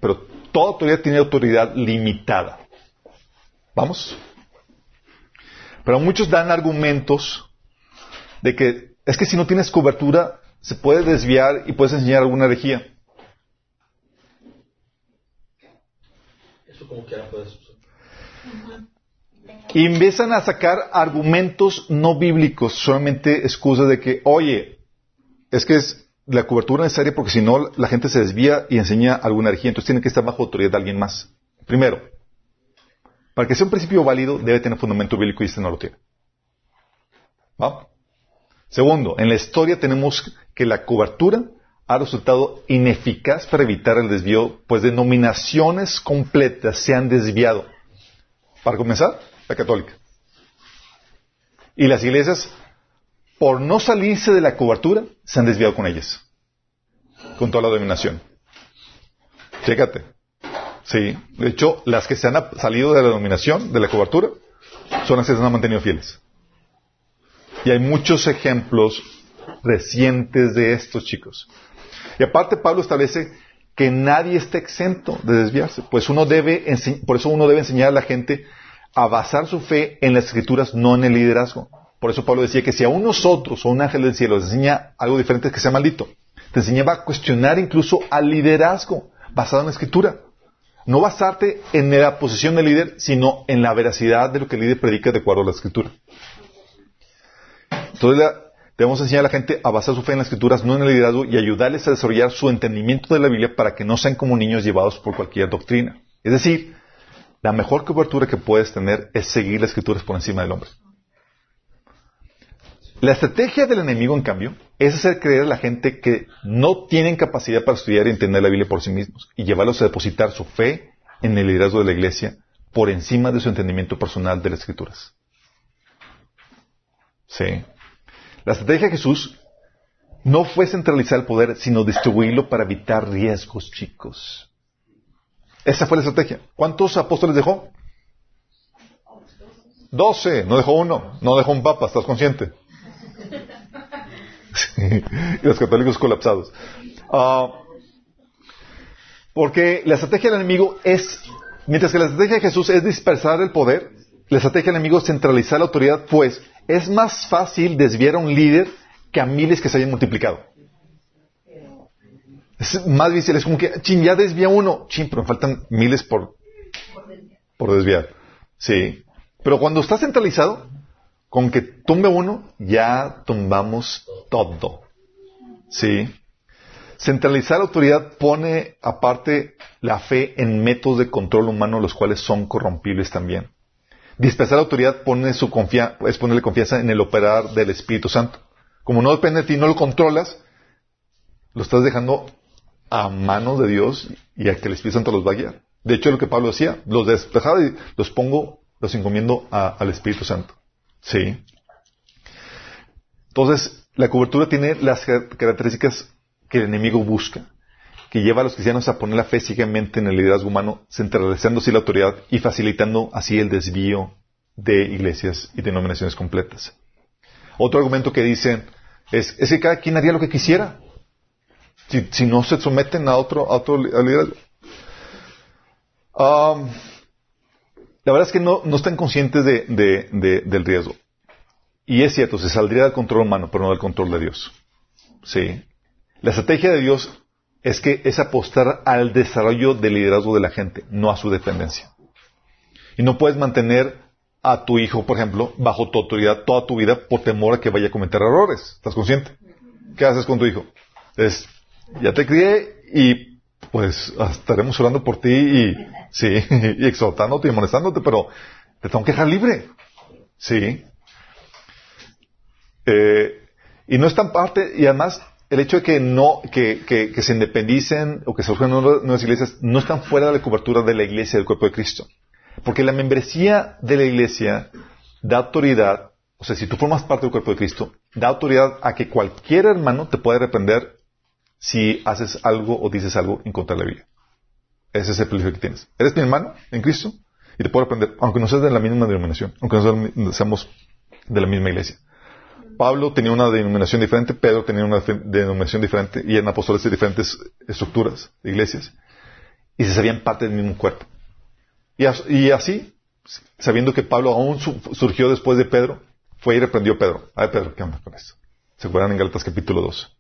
pero toda autoridad tiene autoridad limitada. ¿Vamos? Pero muchos dan argumentos de que es que si no tienes cobertura se puede desviar y puedes enseñar alguna herejía. Eso como quiera puede suceder. Y empiezan a sacar argumentos no bíblicos, solamente excusas de que, oye, es que es la cobertura necesaria porque si no la gente se desvía y enseña alguna herejía, entonces tiene que estar bajo autoridad de alguien más. Primero, para que sea un principio válido, debe tener fundamento bíblico y este no lo tiene. Segundo, en la historia tenemos que la cobertura ha resultado ineficaz para evitar el desvío, pues denominaciones completas se han desviado. Para comenzar, la católica. Y las iglesias, por no salirse de la cobertura, se han desviado con ellas. Con toda la dominación. Chécate. Sí, de hecho, las que se han salido de la dominación, de la cobertura, son las que se han mantenido fieles. Y hay muchos ejemplos recientes de estos chicos. Y aparte Pablo establece que nadie está exento de desviarse, pues uno debe, por eso uno debe enseñar a la gente a basar su fe en las escrituras, no en el liderazgo. Por eso Pablo decía que si a un nosotros o un ángel del cielo les enseña algo diferente, que sea maldito. Te enseñaba a cuestionar incluso al liderazgo basado en la escritura. No basarte en la posición del líder, sino en la veracidad de lo que el líder predica de acuerdo a la escritura. Entonces debemos enseñar a la gente a basar su fe en las escrituras, no en el liderazgo, y ayudarles a desarrollar su entendimiento de la Biblia para que no sean como niños llevados por cualquier doctrina. Es decir, la mejor cobertura que puedes tener es seguir las escrituras por encima del hombre. La estrategia del enemigo, en cambio, es hacer creer a la gente que no tienen capacidad para estudiar y entender la Biblia por sí mismos y llevarlos a depositar su fe en el liderazgo de la iglesia por encima de su entendimiento personal de las escrituras. Sí. La estrategia de Jesús no fue centralizar el poder, sino distribuirlo para evitar riesgos, chicos. Esa fue la estrategia. ¿Cuántos apóstoles dejó? Doce. No dejó uno. No dejó un papa. ¿Estás consciente? Y los católicos colapsados. Ah, porque la estrategia del enemigo es, mientras que la estrategia de Jesús es dispersar el poder, la estrategia del enemigo es centralizar la autoridad, pues es más fácil desviar a un líder que a miles que se hayan multiplicado. Es más difícil, es como que, chin, ya desvía uno, chin, pero faltan miles por, por desviar. Sí. Pero cuando está centralizado, con que tumbe uno, ya tumbamos todo. Sí. Centralizar la autoridad pone aparte la fe en métodos de control humano, los cuales son corrompibles también. Dispersar la autoridad pone su es ponerle confianza en el operar del Espíritu Santo. Como no depende de ti, no lo controlas, lo estás dejando a manos de Dios y a que el Espíritu Santo los va a guiar. De hecho, lo que Pablo decía, los despejaba y los pongo, los encomiendo al Espíritu Santo. Sí. Entonces, la cobertura tiene las características que el enemigo busca, que lleva a los cristianos a poner la fe ciegamente en el liderazgo humano, centralizando así la autoridad y facilitando así el desvío de iglesias y denominaciones completas. Otro argumento que dicen es, es que cada quien haría lo que quisiera. Si, no se someten a otro, a otro liderazgo. Um, la verdad es que no, están conscientes del riesgo. Y es cierto, se saldría del control humano, pero no del control de Dios. Sí. La estrategia de Dios es que es apostar al desarrollo del liderazgo de la gente, no a su dependencia. Y no puedes mantener a tu hijo, por ejemplo, bajo tu autoridad toda tu vida por temor a que vaya a cometer errores. ¿Estás consciente? ¿Qué haces con tu hijo? Es, ya te crié y pues estaremos orando por ti y sí, [LAUGHS] y exhortándote y molestándote, pero te tengo que dejar libre. Sí. Eh, y no es tan parte, y además el hecho de que no, que, que, se independicen o que se surjan nuevas iglesias no están fuera de la cobertura de la iglesia del cuerpo de Cristo. Porque la membresía de la iglesia da autoridad, o sea, si tú formas parte del cuerpo de Cristo, da autoridad a que cualquier hermano te puede reprender si haces algo o dices algo en contra de la Biblia. Ese es el peligro que tienes. Eres mi hermano en Cristo y te puedo reprender, aunque no seas de la misma denominación, aunque no seamos de la misma iglesia. Pablo tenía una denominación diferente, Pedro tenía una denominación diferente y eran apóstoles de diferentes estructuras de iglesias y se sabían parte del mismo cuerpo. Y, así, sabiendo que Pablo aún surgió después de Pedro, fue y reprendió a Pedro. A ver, Pedro, ¿qué onda con esto? Se acuerdan en Galatas capítulo 2.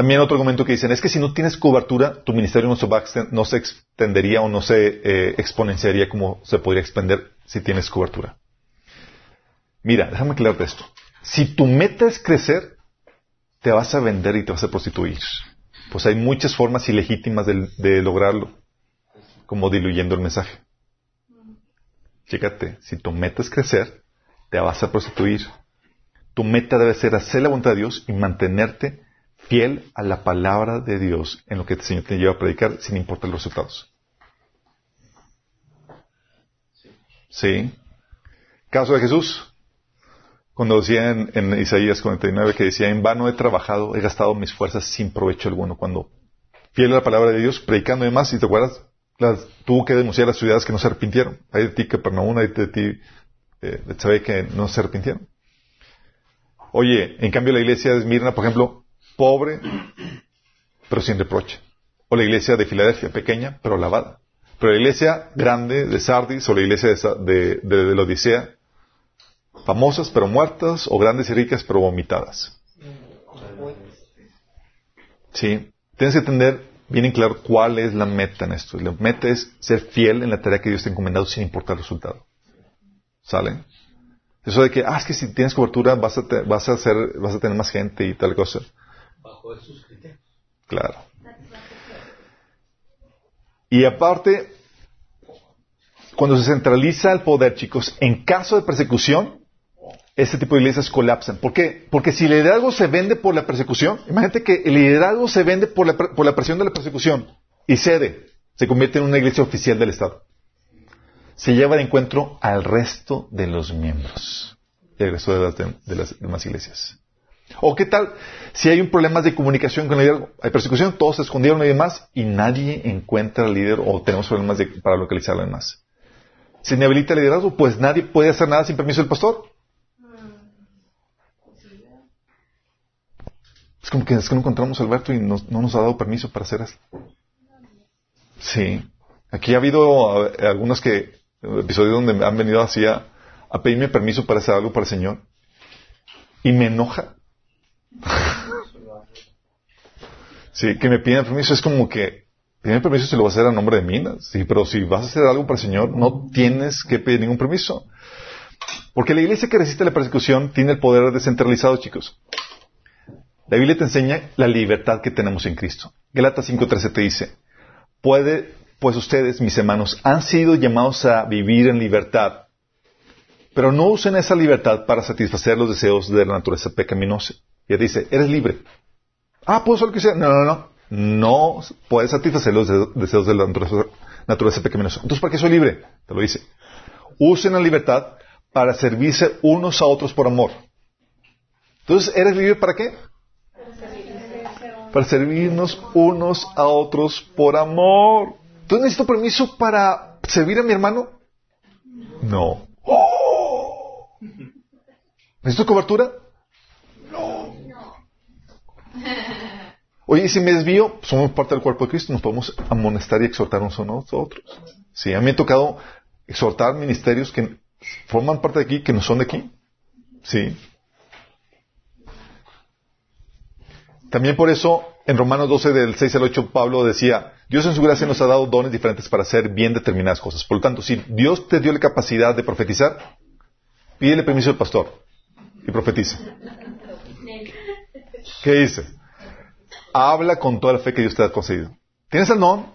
También otro argumento que dicen es que si no tienes cobertura, tu ministerio no se, extendería o no se eh, exponenciaría como se podría expandir si tienes cobertura. Mira, déjame aclararte esto. Si tu meta es crecer, te vas a vender y te vas a prostituir. Pues hay muchas formas ilegítimas de, lograrlo, como diluyendo el mensaje. Fíjate, si tu meta es crecer, te vas a prostituir. Tu meta debe ser hacer la voluntad de Dios y mantenerte fiel a la palabra de Dios en lo que el Señor te lleva a predicar sin importar los resultados. ¿Sí? Caso de Jesús. Cuando decía en, Isaías 49 que decía, en vano he trabajado, he gastado mis fuerzas sin provecho alguno. Cuando fiel a la palabra de Dios, predicando y demás, si te acuerdas, tuvo que denunciar a las ciudades que no se arrepintieron. Hay de ti que una hay de ti eh, sabe que no se arrepintieron. Oye, en cambio la iglesia de Esmirna, por ejemplo, pobre, pero sin reproche. O la iglesia de Filadelfia, pequeña, pero lavada. Pero la iglesia grande de Sardis o la iglesia de, de la Odisea, famosas pero muertas o grandes y ricas pero vomitadas. Sí, tienes que entender bien en claro cuál es la meta en esto. La meta es ser fiel en la tarea que Dios te ha encomendado sin importar el resultado. ¿Sale? Eso de que, ah, es que si tienes cobertura vas a, vas a, hacer, vas a tener más gente y tal cosa. Bajo esos criterios. Claro. Y aparte, cuando se centraliza el poder, chicos, en caso de persecución, este tipo de iglesias colapsan. ¿Por qué? Porque si el liderazgo se vende por la persecución, imagínate que el liderazgo se vende por la, por la presión de la persecución y cede, se convierte en una iglesia oficial del Estado. Se lleva de encuentro al resto de los miembros. el resto de las, de las demás iglesias. ¿O qué tal si hay un problema de comunicación con el líder? Hay persecución, todos se escondieron y demás, y nadie encuentra al líder o tenemos problemas de, para localizarlo demás. Si inhabilita el liderazgo, pues nadie puede hacer nada sin permiso del pastor. Es como que es que no encontramos Alberto y no nos ha dado permiso para hacer esto. Sí. Aquí ha habido eh, algunos que, episodios donde han venido así a pedirme permiso para hacer algo para el Señor. Y me enoja. Sí, que me piden permiso es como que, piden permiso si lo vas a hacer a nombre de mí. Sí, pero si vas a hacer algo para el Señor, no tienes que pedir ningún permiso. Porque la iglesia que resiste la persecución tiene el poder descentralizado, chicos. La Biblia te enseña la libertad que tenemos en Cristo. Galatas 5.13 te dice, puede, pues ustedes, mis hermanos, han sido llamados a vivir en libertad, pero no usen esa libertad para satisfacer los deseos de la naturaleza pecaminosa. Y dice, eres libre. Ah, puedo hacer lo que sea. No, no, no. No puedes satisfacer los deseos de la naturaleza, pecaminosa. Entonces, ¿para qué soy libre? Te lo dice. Usen la libertad para servirse unos a otros por amor. Entonces, ¿eres libre para qué? Para servirnos unos a otros por amor. ¿Entonces necesito permiso para servir a mi hermano? No. ¿Necesito cobertura? No. Oye, si me desvío, somos parte del cuerpo de Cristo, nos podemos amonestar y exhortar unos a otros. Sí, a mí me ha tocado exhortar ministerios que forman parte de aquí, que no son de aquí. Sí. También por eso, en Romanos 12, del 6 al 8, Pablo decía, Dios en su gracia nos ha dado dones diferentes para hacer bien determinadas cosas. Por lo tanto, si Dios te dio la capacidad de profetizar, pídele permiso al pastor y profetiza. ¿Qué dice? Habla con toda la fe que Dios te ha concedido. ¿Tienes el don?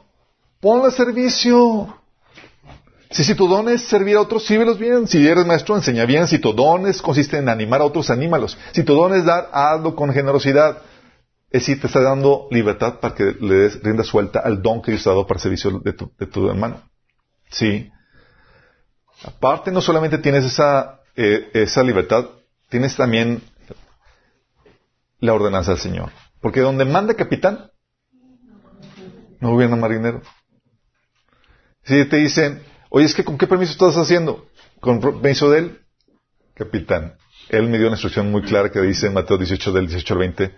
Ponlo a servicio. Si, si tu don es servir a otros, sívelos bien. Si eres maestro, enseña bien. Si tu don es, consiste en animar a otros, anímalos. Si tu don es dar, hazlo con generosidad. Es decir, te está dando libertad para que le des rienda suelta al don que Dios te ha dado para el servicio de tu, de tu hermano. Sí. Aparte, no solamente tienes esa, eh, esa libertad, tienes también la ordenanza del Señor. Porque donde manda capitán, no gobierna marinero. Si te dicen, oye, es que con qué permiso estás haciendo? Con permiso de él, capitán. Él me dio una instrucción muy clara que dice en Mateo 18, del 18 al 20,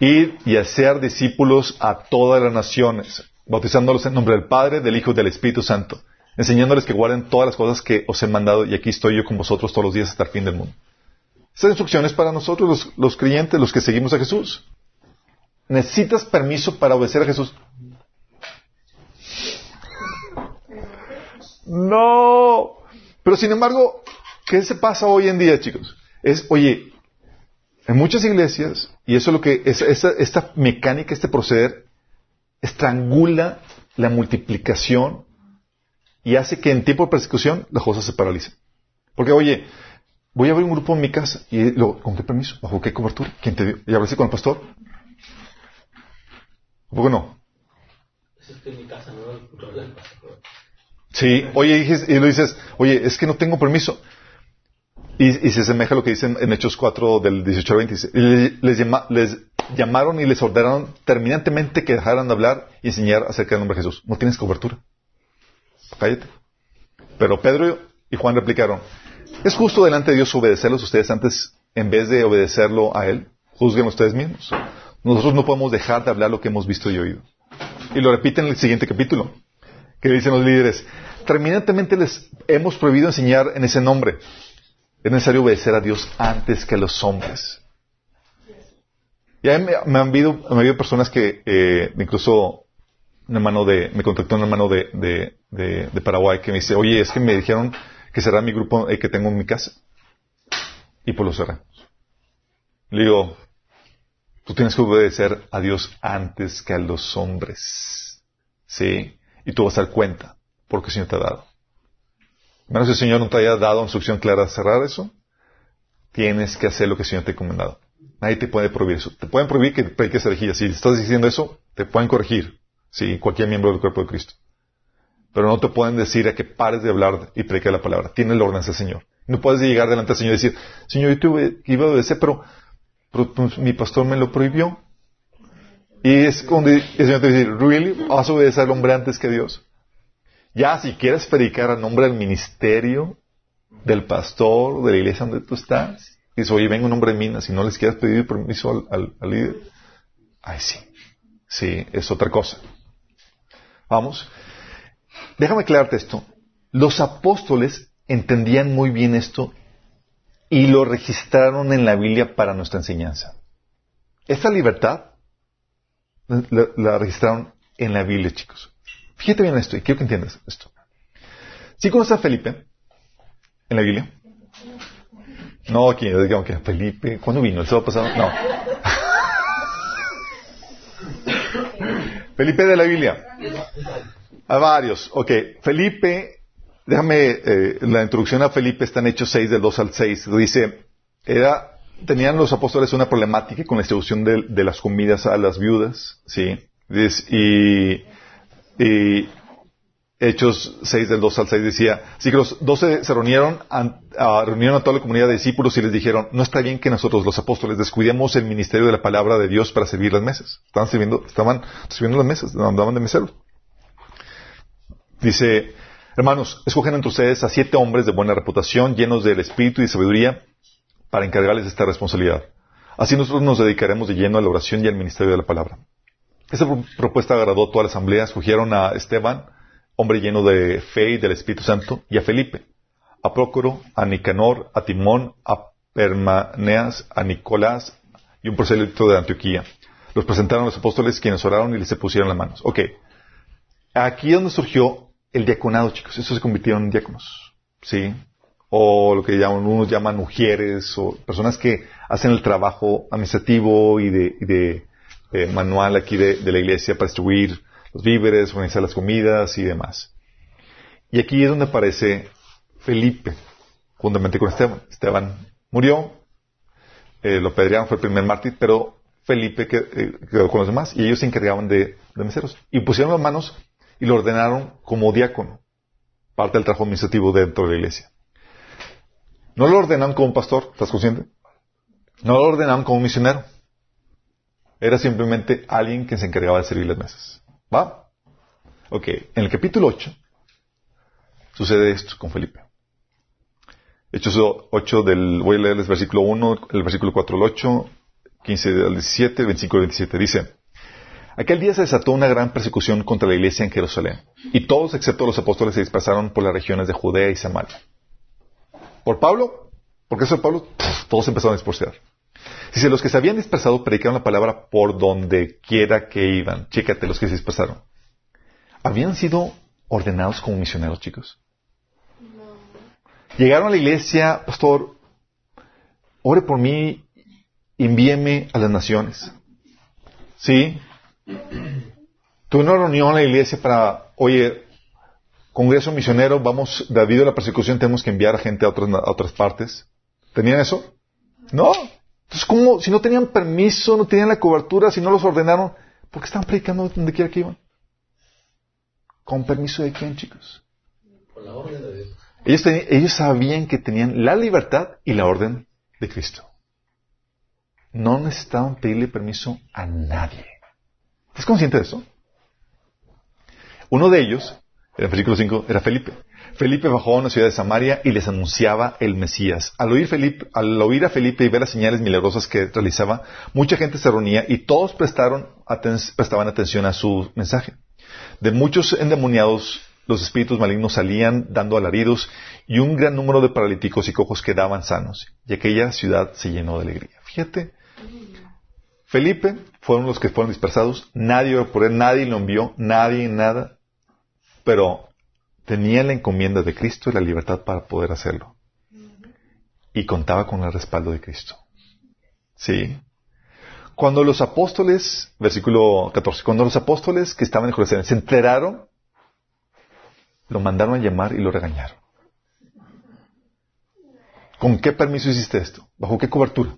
ir y hacer discípulos a todas las naciones, bautizándolos en nombre del Padre, del Hijo y del Espíritu Santo, enseñándoles que guarden todas las cosas que os he mandado y aquí estoy yo con vosotros todos los días hasta el fin del mundo. Estas instrucciones para nosotros, los, los creyentes, los que seguimos a Jesús. ¿Necesitas permiso para obedecer a Jesús? No. Pero sin embargo, ¿qué se pasa hoy en día, chicos? Es, oye, en muchas iglesias, y eso es lo que, es, esta, esta mecánica, este proceder, estrangula la multiplicación y hace que en tiempo de persecución las cosas se paralicen. Porque, oye, voy a abrir un grupo en mi casa y lo, ¿con qué permiso? ¿Bajo qué cobertura? ¿Quién te dio? ¿Y hablaste con el pastor? ¿O poco no? Sí, oye, y lo dices, oye, es que no tengo permiso. Y, se asemeja a lo que dicen en Hechos 4 del 18 al 20. Les, les, llamaron y les ordenaron terminantemente que dejaran de hablar y enseñar acerca del nombre de Jesús. No tienes cobertura. Cállate. Pero Pedro y Juan replicaron, ¿es justo delante de Dios obedecerlos ustedes antes en vez de obedecerlo a Él? Juzguen ustedes mismos. Nosotros no podemos dejar de hablar lo que hemos visto y oído. Y lo repiten en el siguiente capítulo, que dicen los líderes, terminantemente les hemos prohibido enseñar en ese nombre. Es necesario obedecer a Dios antes que a los hombres. Y me, me, han habido, me personas que, eh, incluso un hermano de, me contactó un hermano de, Paraguay que me dice, oye, es que me dijeron que cerrar mi grupo que tengo en mi casa. Y pues lo cerramos. Le digo, tú tienes que obedecer a Dios antes que a los hombres. ¿Sí? Y tú vas a dar cuenta, porque el Señor te ha dado. Menos el Señor no te haya dado instrucción clara de cerrar eso, tienes que hacer lo que el Señor te ha encomendado. Nadie te puede prohibir eso. Te pueden prohibir que prediques herejía. Si estás diciendo eso, te pueden corregir. Sí, cualquier miembro del cuerpo de Cristo. Pero no te pueden decir a que pares de hablar y predicar la palabra. Tiene la orden del Señor. No puedes llegar delante del Señor y decir, Señor, yo tuve, iba a obedecer, pero, pero pues, mi pastor me lo prohibió. Y es cuando el Señor te dice, ¿really? ¿Vas a obedecer al hombre antes que a Dios? Ya, si quieres predicar al nombre del ministerio, del pastor, de la iglesia donde tú estás, y dices, oye, vengo un hombre de minas, si no les quieres pedir permiso al, al líder, ay, sí, sí, es otra cosa. Vamos. Déjame aclararte esto. Los apóstoles entendían muy bien esto y lo registraron en la Biblia para nuestra enseñanza. Esta libertad la, registraron en la Biblia, chicos. Fíjate bien esto y quiero que entiendas esto. ¿Sí conoces a Felipe en la Biblia? No, aquí, digamos que Felipe, ¿cuándo vino? ¿El sábado pasado? No. [LAUGHS] Felipe de la Biblia. A varios. Ok. Felipe, déjame, eh, la introducción a Felipe está en Hechos 6, del 2 al 6. Dice, era, tenían los apóstoles una problemática con la distribución de, las comidas a las viudas, ¿sí? y, y Hechos 6 del 2 al 6 decía, así que los doce se reunieron a, reunieron a toda la comunidad de discípulos y les dijeron, no está bien que nosotros los apóstoles descuidemos el ministerio de la palabra de Dios para servir las mesas. Estaban sirviendo, estaban sirviendo las mesas, andaban de meseros. Dice, hermanos, escogen entre ustedes a siete hombres de buena reputación, llenos del espíritu y de sabiduría, para encargarles esta responsabilidad. Así nosotros nos dedicaremos de lleno a la oración y al ministerio de la palabra. Esa propuesta agradó a toda la asamblea, escogieron a Esteban, hombre lleno de fe y del Espíritu Santo, y a Felipe, a Prócoro, a Nicanor, a Timón, a Permaneas, a Nicolás y un prosélito de Antioquía. Los presentaron a los apóstoles quienes oraron y les se pusieron las manos. Ok. Aquí es donde surgió el diaconado, chicos. Eso se convirtieron en diáconos. ¿Sí? O lo que llaman, unos llaman mujeres, o personas que hacen el trabajo administrativo y de, manual aquí de, de la iglesia para distribuir los víveres, organizar las comidas y demás. Y aquí es donde aparece Felipe, juntamente con Esteban. Esteban murió, eh, lo apedrearon, fue el primer mártir, pero Felipe eh, quedó con los demás y ellos se encargaban de, de meseros. Y pusieron las manos y lo ordenaron como diácono, parte del trabajo administrativo dentro de la iglesia. No lo ordenaron como pastor, ¿estás consciente? No lo ordenaron como misionero. Era simplemente alguien que se encargaba de servir las mesas. ¿Va? Ok, en el capítulo 8 sucede esto con Felipe. Hechos 8 del, voy a leer el versículo 1, el versículo 4 al 8, 15 al 17, 25 al 27. Dice, aquel día se desató una gran persecución contra la iglesia en Jerusalén, y todos excepto los apóstoles se dispersaron por las regiones de Judea y Samaria. ¿Por Pablo? ¿Por qué eso Pablo? todos empezaron a dispersar. Dice, los que se habían dispersado predicaron la palabra por donde quiera que iban. Chécate los que se dispersaron. ¿Habían sido ordenados como misioneros, chicos? Llegaron a la iglesia, pastor, ore por mí, envíeme a las naciones. ¿Sí? Tuve una reunión en la iglesia para, oye, congreso misionero, vamos, debido a la persecución tenemos que enviar a gente a otras, a otras partes. ¿Tenían eso? No. Entonces, ¿cómo? Si no tenían permiso, no tenían la cobertura, si no los ordenaron, ¿por qué estaban predicando donde quiera que iban? ¿Con permiso de quién, chicos? Con la orden de Dios. Ellos, ellos sabían que tenían la libertad y la orden de Cristo. No necesitaban pedirle permiso a nadie. ¿Estás consciente de eso? Uno de ellos, en el versículo 5, era Felipe. Felipe bajó a una ciudad de Samaria y les anunciaba el Mesías. Al oír, oír a Felipe y ver las señales milagrosas que realizaba, mucha gente se reunía y todos prestaron prestaban atención a su mensaje. De muchos endemoniados, los espíritus malignos salían dando alaridos y un gran número de paralíticos y cojos quedaban sanos. Y aquella ciudad se llenó de alegría. Fíjate, Felipe fueron los que fueron dispersados. Nadie por él, nadie lo envió, nadie, nada. Pero tenía la encomienda de Cristo y la libertad para poder hacerlo. Y contaba con el respaldo de Cristo. ¿Sí? Cuando los apóstoles, versículo 14, cuando los apóstoles que estaban en Jerusalén se enteraron, lo mandaron a llamar y lo regañaron. ¿Con qué permiso hiciste esto? ¿Bajo qué cobertura?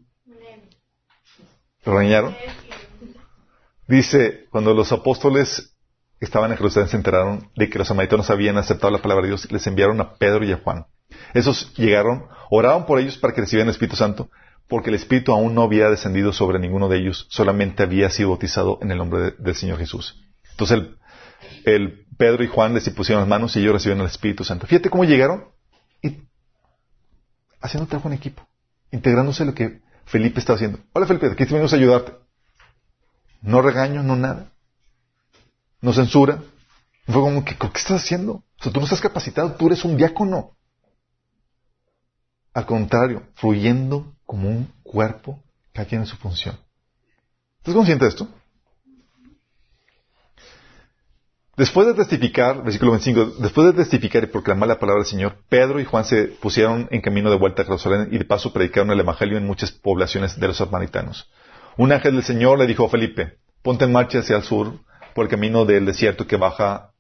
Dice, cuando los apóstoles estaban en Jerusalén se enteraron de que los samaritanos habían aceptado la palabra de Dios, les enviaron a Pedro y a Juan. Esos llegaron, oraban por ellos para que recibieran el Espíritu Santo, porque el Espíritu aún no había descendido sobre ninguno de ellos, solamente había sido bautizado en el nombre de- del Señor Jesús. Entonces el, el Pedro y Juan les impusieron las manos y ellos recibieron el Espíritu Santo. Fíjate cómo llegaron y haciendo trabajo en equipo, integrándose lo que Felipe estaba haciendo. Hola Felipe, aquí venimos a ayudarte. No regaño, no nada. No censura. Fue como que, ¿qué estás haciendo? O sea, tú no estás capacitado, tú eres un diácono. Al contrario, fluyendo como un cuerpo, cada quien en su función. ¿Estás consciente de esto? Después de testificar, versículo 25, después de testificar y proclamar la palabra del Señor, Pedro y Juan se pusieron en camino de vuelta a Jerusalén y de paso predicaron el Evangelio en muchas poblaciones de los samaritanos. Un ángel del Señor le dijo a Felipe, ponte en marcha hacia el sur por el camino del desierto que baja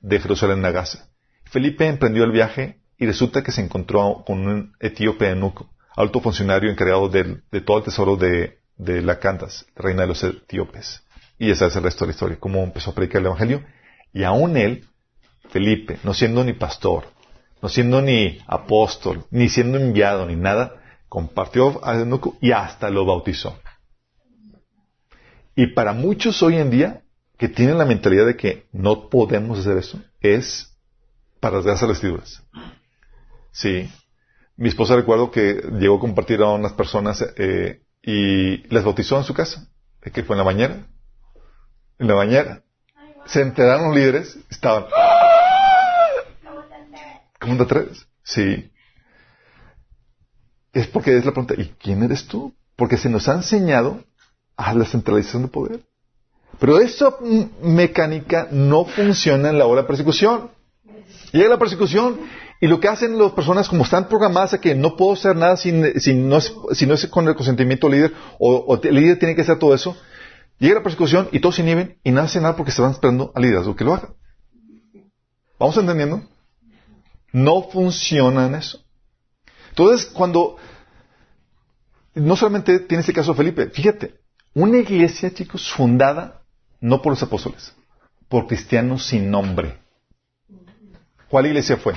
de Jerusalén a Gaza. Felipe emprendió el viaje y resulta que se encontró con un etíope eunuco, alto funcionario encargado del- de, todo el tesoro de, de la Cantas, reina de los etíopes. Y ese es el resto de la historia, cómo empezó a predicar el Evangelio. Y aún él, Felipe, no siendo ni pastor, no siendo ni apóstol, ni siendo enviado, ni nada, compartió al eunuco y hasta lo bautizó. Y para muchos hoy en día que tienen la mentalidad de que no podemos hacer eso, es para las vestiduras. Sí. Mi esposa recuerdo que llegó a compartir a unas personas eh, y las bautizó en su casa, que fue en la bañera. En la bañera. Se enteraron los líderes, estaban. ¿Cómo te atreves? Sí. Es porque es la pregunta, ¿y quién eres tú? Porque se nos ha enseñado a la centralización de poder. Pero esa mm, mecánica no funciona en la hora de persecución. Llega la persecución y lo que hacen las personas como están programadas a que no puedo hacer nada sin, si, no es, si no es con el consentimiento del líder o, o el líder tiene que hacer todo eso. Llega la persecución y todos se inhiben y no hacen nada porque se van esperando al liderazgo que lo haga. ¿Vamos entendiendo? No funciona en eso. Entonces, cuando no solamente tiene este caso Felipe, fíjate, una iglesia, chicos, fundada no por los apóstoles, por cristianos sin nombre. ¿Cuál iglesia fue?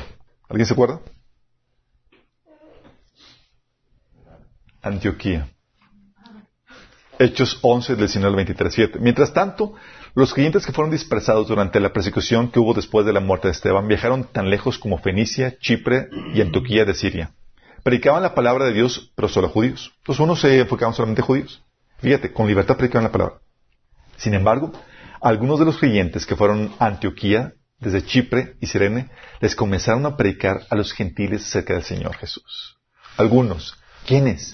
¿Alguien se acuerda? Antioquía. Hechos 11 del 19 al 23, 7. Mientras tanto, los creyentes que fueron dispersados durante la persecución que hubo después de la muerte de Esteban viajaron tan lejos como Fenicia, Chipre y Antioquía de Siria. Predicaban la palabra de Dios, pero solo a judíos. Entonces unos se enfocaban solamente a judíos. Fíjate, con libertad predicaban la palabra. Sin embargo, algunos de los creyentes que fueron a Antioquía, desde Chipre y Sirene, les comenzaron a predicar a los gentiles acerca del Señor Jesús. Algunos. ¿Quiénes?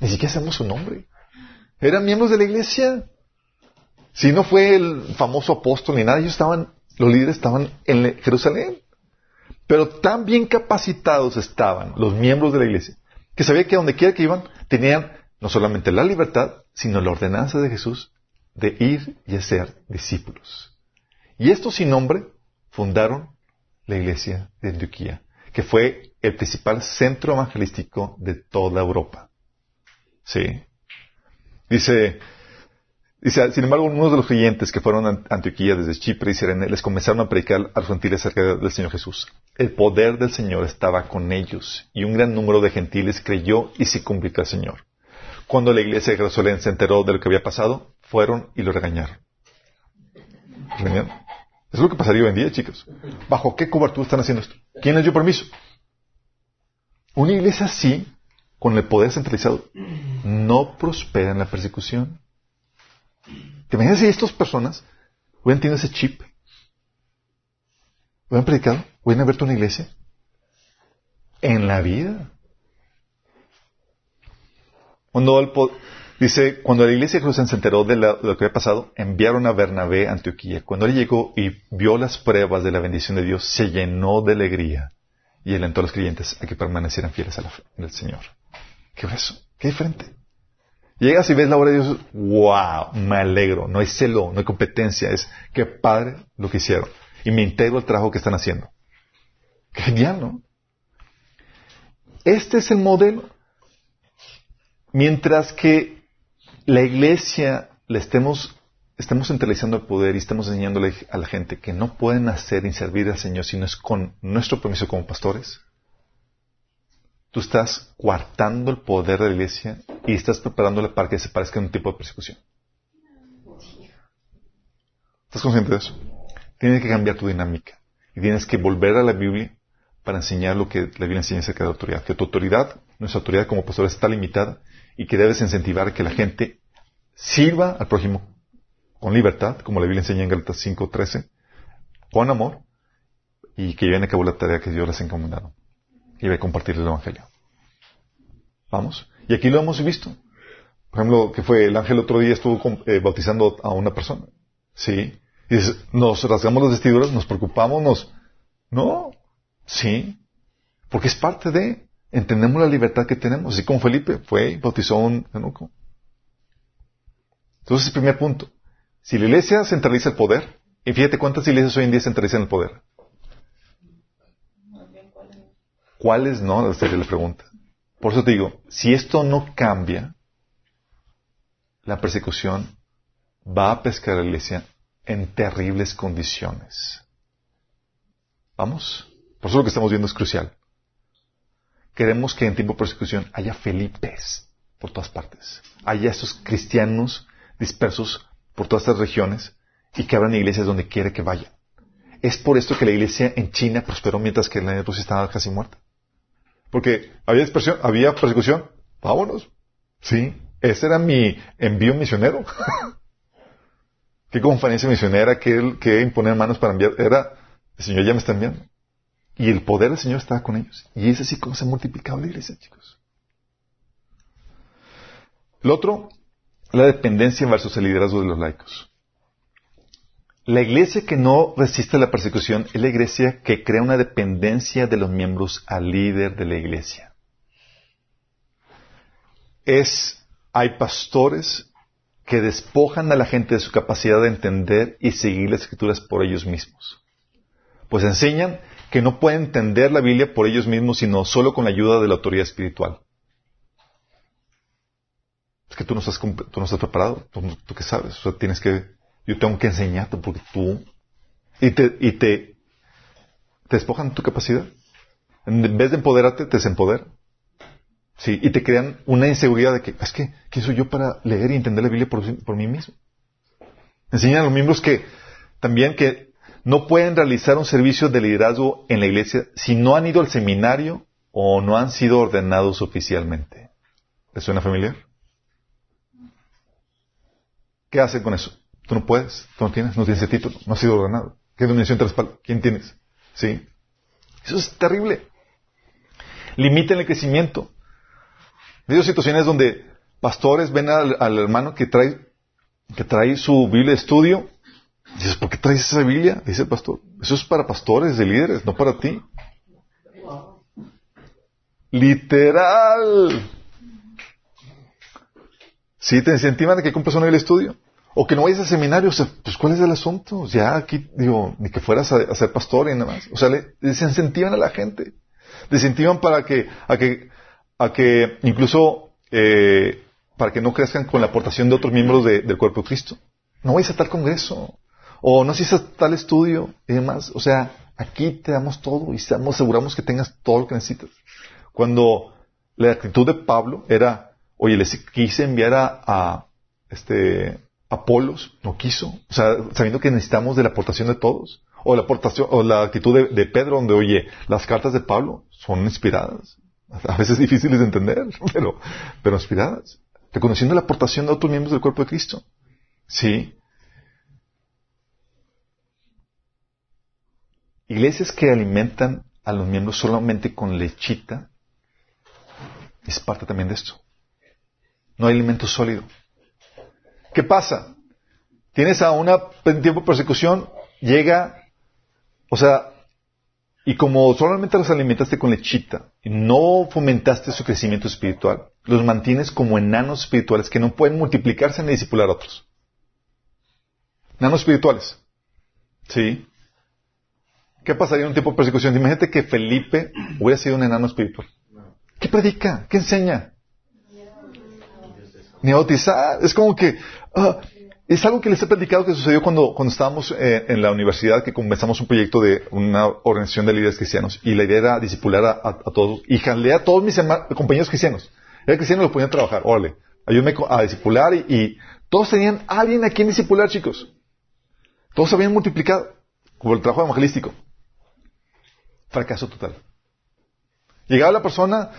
Ni siquiera sabemos su nombre. Eran miembros de la iglesia. Si no fue el famoso apóstol ni nada, ellos estaban, los líderes estaban en Jerusalén. Pero tan bien capacitados estaban los miembros de la iglesia, que sabía que donde quiera que iban, tenían no solamente la libertad, sino la ordenanza de Jesús de ir y hacer discípulos. Y estos sin nombre fundaron la iglesia de Antioquía, que fue el principal centro evangelístico de toda Europa. Sí. Dice, dice, sin embargo, unos de los creyentes que fueron a Antioquía desde Chipre y Sirene les comenzaron a predicar a los gentiles acerca del Señor Jesús. El poder del Señor estaba con ellos y un gran número de gentiles creyó y se convirtió al Señor. Cuando la iglesia de Jerusalén se enteró de lo que había pasado, fueron y lo regañaron. ¿Regañaron? Es lo que pasaría hoy en día, chicos. ¿Bajo qué cobertura están haciendo esto? ¿Quién les dio permiso? Una iglesia así, con el poder centralizado, no prospera en la persecución. ¿Te imaginas si estas personas hubieran tenido ese chip? ¿Hubieran predicado? ¿Hubieran abierto una iglesia? En la vida. Cuando el, dice, cuando la iglesia de Jerusalén se enteró de, lo que había pasado, enviaron a Bernabé a Antioquía. Cuando él llegó y vio las pruebas de la bendición de Dios, se llenó de alegría y alentó a los creyentes a que permanecieran fieles al Señor. ¿Qué es eso? ¿Qué diferente? Llegas y ves la obra de Dios, wow, me alegro. No hay celo, no hay competencia, es que padre lo que hicieron. Y me integro al trabajo que están haciendo. Genial, ¿no? Este es el modelo. Mientras que la iglesia le estemos, estemos centralizando el poder y estemos enseñándole a la gente que no pueden hacer y servir al Señor si no es con nuestro permiso como pastores, tú estás coartando el poder de la iglesia y estás preparándola para que se parezca a un tipo de persecución. ¿Estás consciente de eso? Tienes que cambiar tu dinámica y tienes que volver a la Biblia para enseñar lo que la Biblia enseña acerca de autoridad. Que tu autoridad, nuestra autoridad como pastor está limitada y que debes incentivar que la gente sirva al prójimo con libertad, como la Biblia enseña en Galatas 5.13, con amor y que lleven a cabo la tarea que Dios les ha encomendado y a compartir el Evangelio. Vamos. Y aquí lo hemos visto. Por ejemplo, que fue el ángel otro día estuvo eh, bautizando a una persona. Sí. Y nos rasgamos las vestiduras, nos preocupamos, nos... No. Sí. Porque es parte de... Entendemos la libertad que tenemos. Así como Felipe fue y bautizó a un eunuco. Entonces, el primer punto. Si la iglesia centraliza el poder, y fíjate cuántas iglesias hoy en día centralizan el poder. ¿Cuáles no? Sería la pregunta. Por eso te digo, si esto no cambia, la persecución va a pescar a la iglesia en terribles condiciones. ¿Vamos? Por eso lo que estamos viendo es crucial. Queremos que en tiempo de persecución haya Felipes por todas partes. Haya estos cristianos dispersos por todas estas regiones y que abran iglesias donde quiera que vayan. Es por esto que la iglesia en China prosperó mientras que la de Rusia estaba casi muerta. Porque había había persecución. Vámonos. Sí, ese era mi envío misionero. [LAUGHS] ¿Qué conferencia misionera que, que imponer manos para enviar? Era, el Señor ya me está enviando. Y el poder del Señor estaba con ellos. Y es así como se ha multiplicado la iglesia, chicos. Lo otro, la dependencia versus el liderazgo de los laicos. La iglesia que no resiste la persecución es la iglesia que crea una dependencia de los miembros al líder de la iglesia. Es, hay pastores que despojan a la gente de su capacidad de entender y seguir las escrituras por ellos mismos. Pues enseñan que no pueden entender la Biblia por ellos mismos, sino solo con la ayuda de la autoridad espiritual. Es que tú no estás, tú no estás preparado, tú, tú qué sabes, o sea, tienes que yo tengo que enseñarte porque tú... Y te, y te, te despojan de tu capacidad. En vez de empoderarte, te desempoderan. Sí, y te crean una inseguridad de que, es que, ¿quién soy yo para leer y entender la Biblia por, por mí mismo? Enseñan a los miembros que también que no pueden realizar un servicio de liderazgo en la iglesia si no han ido al seminario o no han sido ordenados oficialmente. ¿Les suena familiar? ¿Qué hacen con eso? Tú no puedes, tú no tienes, no tienes ese título, no has sido ordenado. ¿Qué denominación te? ¿Quién tienes? ¿Sí? Eso es terrible. Limiten el crecimiento. Hay situaciones donde pastores ven al, hermano que trae, que trae su Biblia de estudio. Y dices, ¿por qué traes esa Biblia? Dice el pastor. Eso es para pastores, de líderes, no para ti. Literal. Sí, te incentivan de que compres una Biblia de estudio. O que no vayas a seminario, pues ¿cuál es el asunto? Ya aquí, digo, ni que fueras a, ser pastor y nada más. O sea, le, desincentivan a la gente. Desincentivan para que, a que, a que incluso, eh, para que no crezcan con la aportación de otros miembros del cuerpo de Cristo. No vayas a tal congreso. O no asistas a tal estudio y demás. O sea, aquí te damos todo y aseguramos que tengas todo lo que necesitas. Cuando la actitud de Pablo era, oye, les quise enviar a, a este, Apolos no quiso, o sea, sabiendo que necesitamos de la aportación de todos. O la aportación, o la actitud de, Pedro, donde, oye, las cartas de Pablo son inspiradas. A veces [LAUGHS] difíciles de entender, pero, pero inspiradas. Reconociendo la aportación de otros miembros del cuerpo de Cristo. Sí. Iglesias que alimentan a los miembros solamente con lechita es parte también de esto. No hay alimento sólido. ¿Qué pasa? Tienes a una en tiempo de persecución, llega, o sea, y como solamente los alimentaste con lechita y no fomentaste su crecimiento espiritual, los mantienes como enanos espirituales que no pueden multiplicarse ni discipular a otros. Enanos espirituales. ¿Sí? ¿Qué pasaría en un tiempo de persecución? Imagínate que Felipe hubiera sido un enano espiritual. ¿Qué predica? ¿Qué enseña? Ni. Es como que, Ah, Es algo que les he platicado que sucedió cuando, cuando estábamos eh, en la universidad, que comenzamos un proyecto de una organización de líderes cristianos, y la idea era discipular a, todos, y jalé a todos mis compañeros cristianos. Era cristiano, lo ponían a trabajar, órale, ayúdame a discipular, y, y, todos tenían alguien a quien discipular, chicos. Todos se habían multiplicado, como el trabajo evangelístico. Fracaso total. Llegaba la persona,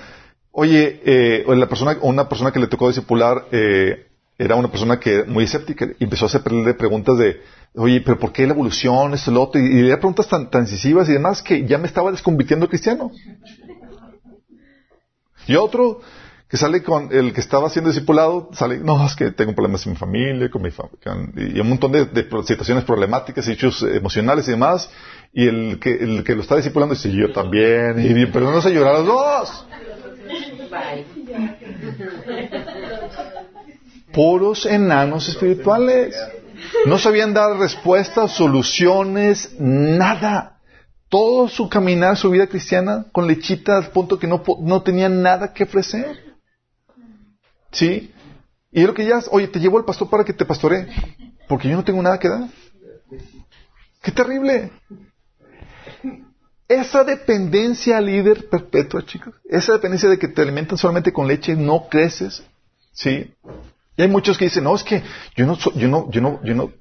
oye, eh, la persona, una persona que le tocó discipular, eh, era una persona que muy escéptica y empezó a hacerle preguntas de, oye, pero ¿por qué la evolución, esto, lo otro? Y, le da preguntas tan, tan incisivas y demás que ya me estaba desconvirtiendo cristiano. Y otro que sale con el que estaba siendo discipulado, sale, no, es que tengo problemas en mi familia, con mi familia, y un montón de, situaciones problemáticas, hechos emocionales y demás, y el que, el que lo está discipulando dice, yo también, y pero no se llorar los dos. Puros enanos espirituales. No sabían dar respuestas, soluciones, nada. Todo su caminar, su vida cristiana, con lechita al punto que no, no tenían nada que ofrecer. ¿Sí? Y es lo que ya, oye, te llevo al pastor para que te pastoree, porque yo no tengo nada que dar. ¡Qué terrible! Esa dependencia al líder perpetua, chicos. Esa dependencia de que te alimentan solamente con leche, no creces. ¿Sí? Y hay muchos que dicen, no, es que yo no, yo no, yo no, yo no,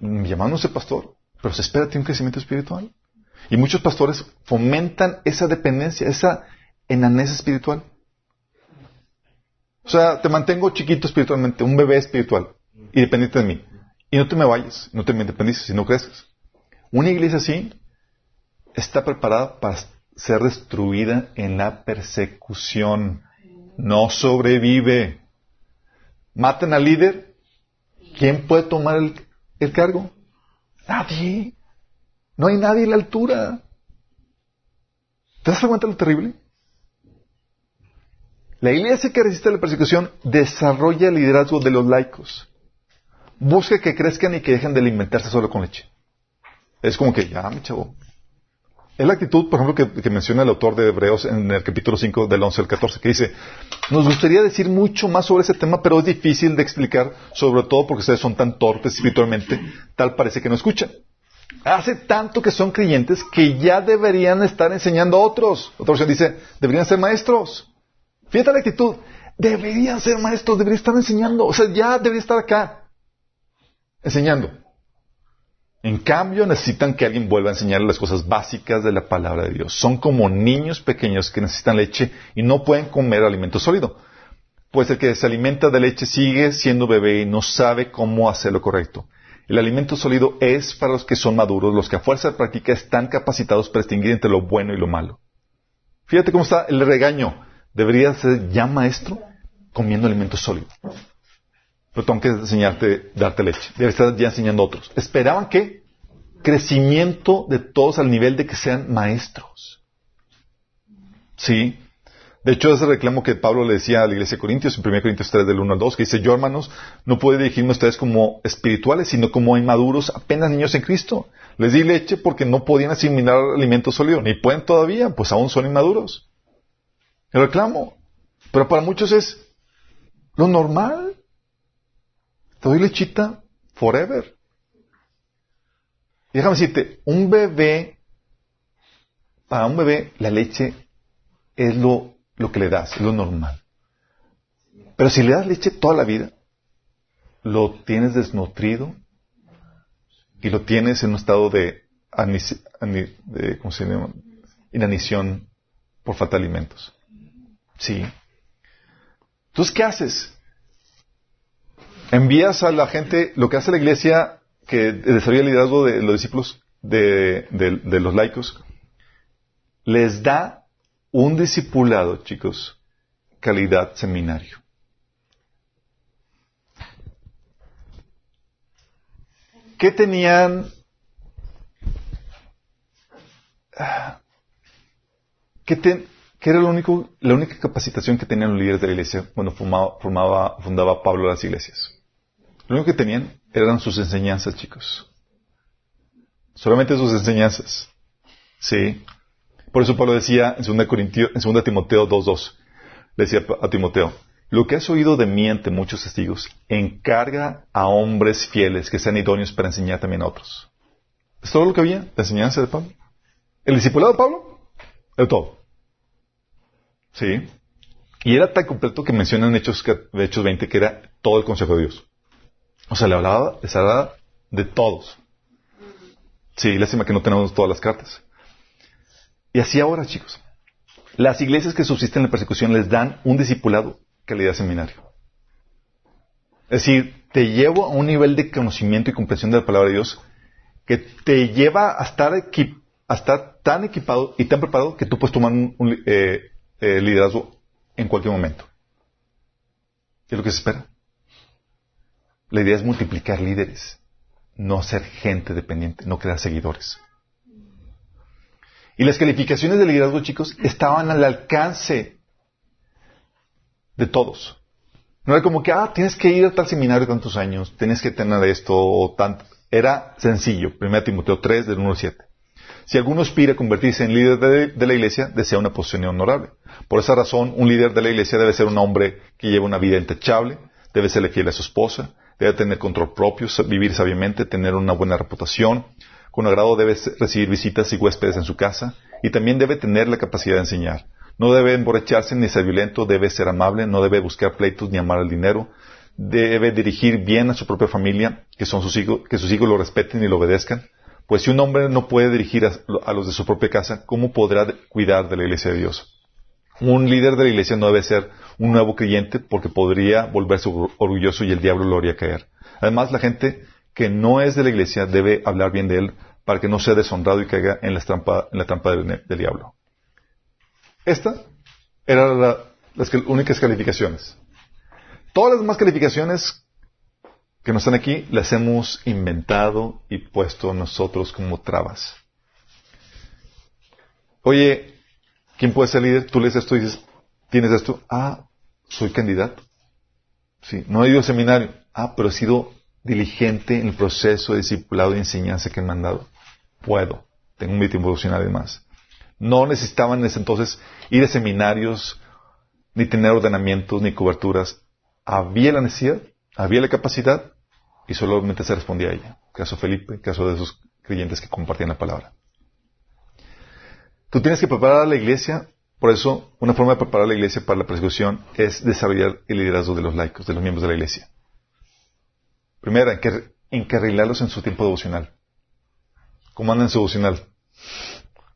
mi llamado no pastor, pero se espera un crecimiento espiritual. Y muchos pastores fomentan esa dependencia, esa enanesa espiritual. O sea, te mantengo chiquito espiritualmente, un bebé espiritual, y dependiente de mí. Y no te me vayas, no te me independices, y no creces. Una iglesia así está preparada para ser destruida en la persecución. No sobrevive matan al líder, ¿quién puede tomar el, cargo? Nadie. No hay nadie a la altura. ¿Te das cuenta de lo terrible? La iglesia que resiste la persecución desarrolla el liderazgo de los laicos. Busca que crezcan y que dejen de alimentarse solo con leche. Es como que, ya, mi chavo, es la actitud, por ejemplo, que, menciona el autor de Hebreos en el capítulo 5 del 11 al 14, que dice, nos gustaría decir mucho más sobre ese tema, pero es difícil de explicar, sobre todo porque ustedes son tan torpes espiritualmente, tal parece que no escuchan. Hace tanto que son creyentes que ya deberían estar enseñando a otros. Otra versión dice, deberían ser maestros. Fíjate la actitud, deberían ser maestros, deberían estar enseñando, o sea, ya deberían estar acá, enseñando. En cambio, necesitan que alguien vuelva a enseñarles las cosas básicas de la palabra de Dios. Son como niños pequeños que necesitan leche y no pueden comer alimento sólido. Pues el que se alimenta de leche sigue siendo bebé y no sabe cómo hacer lo correcto. El alimento sólido es para los que son maduros, los que a fuerza de práctica están capacitados para distinguir entre lo bueno y lo malo. Fíjate cómo está el regaño. Debería ser ya maestro comiendo alimento sólido pero tengo que enseñarte, darte leche. Debe estar ya enseñando a otros. Esperaban que crecimiento de todos al nivel de que sean maestros. Sí. De hecho, ese reclamo que Pablo le decía a la iglesia de Corintios, en 1 Corintios 3, del 1 al 2, que dice, yo hermanos, no puedo dirigirme a ustedes como espirituales, sino como inmaduros, apenas niños en Cristo. Les di leche porque no podían asimilar alimento sólido, ni pueden todavía, pues aún son inmaduros. El reclamo. Pero para muchos es lo normal. Te doy lechita forever. déjame decirte, un bebé, para un bebé la leche es lo, lo que le das, lo normal. Pero si le das leche toda la vida, lo tienes desnutrido y lo tienes en un estado de, de ¿cómo se llama? inanición por falta de alimentos. Sí. Entonces, ¿qué haces? Envías a la gente, lo que hace la iglesia que desarrolla el liderazgo de los discípulos de, los laicos, les da un discipulado, chicos, calidad seminario. ¿Qué tenían? ¿Qué, era lo único, la única capacitación que tenían los líderes de la iglesia cuando formaba, fundaba Pablo las iglesias? Lo único que tenían eran sus enseñanzas, chicos. Solamente sus enseñanzas. Sí. Por eso Pablo decía en 2, Corintio, en 2 Timoteo 2.2, le decía a Timoteo, lo que has oído de mí ante muchos testigos, encarga a hombres fieles que sean idóneos para enseñar también a otros. ¿Es todo lo que había? ¿La enseñanza de Pablo? ¿El discipulado de Pablo? De todo. ¿Sí? Y era tan completo que mencionan Hechos, Hechos 20 que era todo el consejo de Dios. O sea, le hablaba, les hablaba de todos. Sí, lástima que no tenemos todas las cartas. Y así ahora, chicos. Las iglesias que subsisten en la persecución les dan un discipulado calidad seminario. Es decir, te llevo a un nivel de conocimiento y comprensión de la palabra de Dios que te lleva a estar, tan equipado y tan preparado que tú puedes tomar un, eh, eh, liderazgo en cualquier momento. ¿Qué es lo que se espera? La idea es multiplicar líderes, no ser gente dependiente, no crear seguidores. Y las calificaciones de liderazgo, chicos, estaban al alcance de todos. No era como que, ah, tienes que ir a tal seminario tantos años, tienes que tener esto o tanto. Era sencillo. 1 Timoteo 3, del 1 al 7. Si alguno aspira a convertirse en líder de, la iglesia, desea una posición honorable. Por esa razón, un líder de la iglesia debe ser un hombre que lleva una vida intachable, debe serle fiel a su esposa, debe tener control propio, vivir sabiamente, tener una buena reputación, con agrado debe recibir visitas y huéspedes en su casa, y también debe tener la capacidad de enseñar. No debe emborracharse ni ser violento, debe ser amable, no debe buscar pleitos ni amar el dinero, debe dirigir bien a su propia familia, que, son sus hijos, que sus hijos lo respeten y lo obedezcan, pues si un hombre no puede dirigir a, los de su propia casa, ¿cómo podrá cuidar de la iglesia de Dios? Un líder de la iglesia no debe ser un nuevo creyente porque podría volverse orgulloso y el diablo lo haría caer. Además, la gente que no es de la iglesia debe hablar bien de él para que no sea deshonrado y caiga en la trampa, en la trampa del, diablo. Esta eran las únicas calificaciones. Todas las demás calificaciones que no están aquí las hemos inventado y puesto nosotros como trabas. Oye, ¿quién puede ser líder? Tú lees esto y dices, ¿tienes esto? Ah, soy candidato. Sí, no he ido a seminario. Ah, pero he sido diligente en el proceso de discipulado y enseñanza que han mandado. Puedo. Tengo un tiempo devocional además. No necesitaban en ese entonces ir a seminarios, ni tener ordenamientos, ni coberturas. Había la necesidad, había la capacidad, y solamente se respondía a ella. Caso Felipe, caso de esos creyentes que compartían la palabra. Tú tienes que preparar a la iglesia, por eso una forma de preparar a la iglesia para la persecución es desarrollar el liderazgo de los laicos, de los miembros de la iglesia. Primero, encarrilarlos en su tiempo devocional. ¿Cómo andan en su devocional?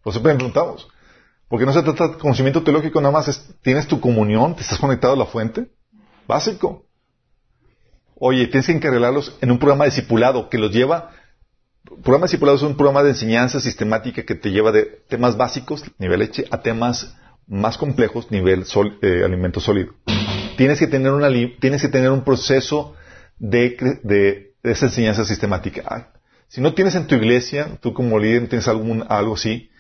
Pues siempre preguntamos. Porque no se trata de conocimiento teológico nada más, tienes tu comunión, te estás conectado a la fuente. Básico. Oye, tienes que encargarlos en un programa discipulado que los lleva. Programa discipulado es un programa de enseñanza sistemática que te lleva de temas básicos, nivel leche, a temas más complejos, nivel eh, alimento sólido. Tienes que tener una, tienes que tener un proceso de, de, esa enseñanza sistemática. si no tienes en tu iglesia, tú como líder tienes algún, algo así,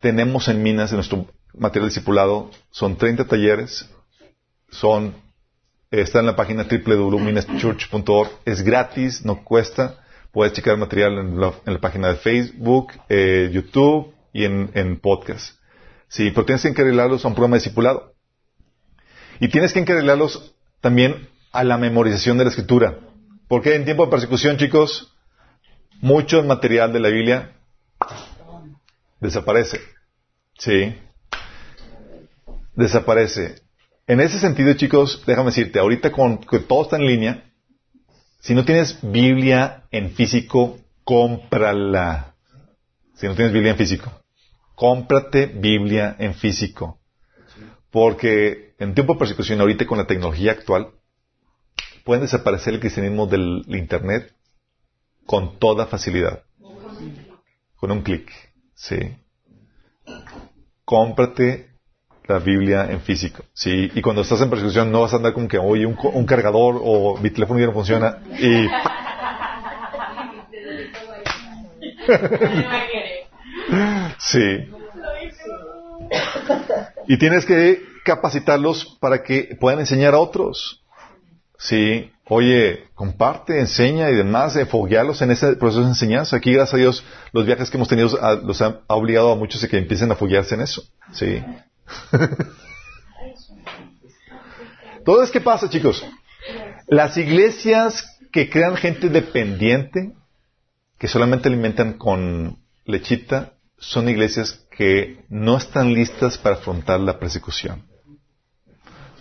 tenemos en Minas, en nuestro material discipulado, son 30 talleres, son Está en la página www.minaschurch.org. Es gratis, no cuesta. Puedes checar material en la, página de Facebook, eh, YouTube y en, podcast. Sí, pero tienes que encarrilarlos a un programa discipulado. Y tienes que encarrilarlos también a la memorización de la escritura. Porque en tiempo de persecución, chicos, mucho material de la Biblia desaparece. Sí. Desaparece. En ese sentido, chicos, déjame decirte, ahorita con que todo está en línea, si no tienes Biblia en físico, cómprala. Si no tienes Biblia en físico, cómprate Biblia en físico. Porque en tiempo de persecución, ahorita con la tecnología actual, pueden desaparecer el cristianismo del Internet con toda facilidad. Con un clic. Sí. Cómprate la Biblia en físico. ¿sí? Y cuando estás en persecución no vas a andar como que, oye, un, cargador o mi teléfono ya no funciona y... [LAUGHS] [LAUGHS] sí. Y tienes que capacitarlos para que puedan enseñar a otros. Sí, oye, comparte, enseña y demás, enfoguearlos en ese proceso de enseñanza. Aquí, gracias a Dios, los viajes que hemos tenido los ha obligado a muchos a que empiecen a foguearse en eso. Sí. [LAUGHS] Entonces, ¿qué pasa, chicos? Las iglesias que crean gente dependiente, que solamente alimentan con lechita, son iglesias que no están listas para afrontar la persecución.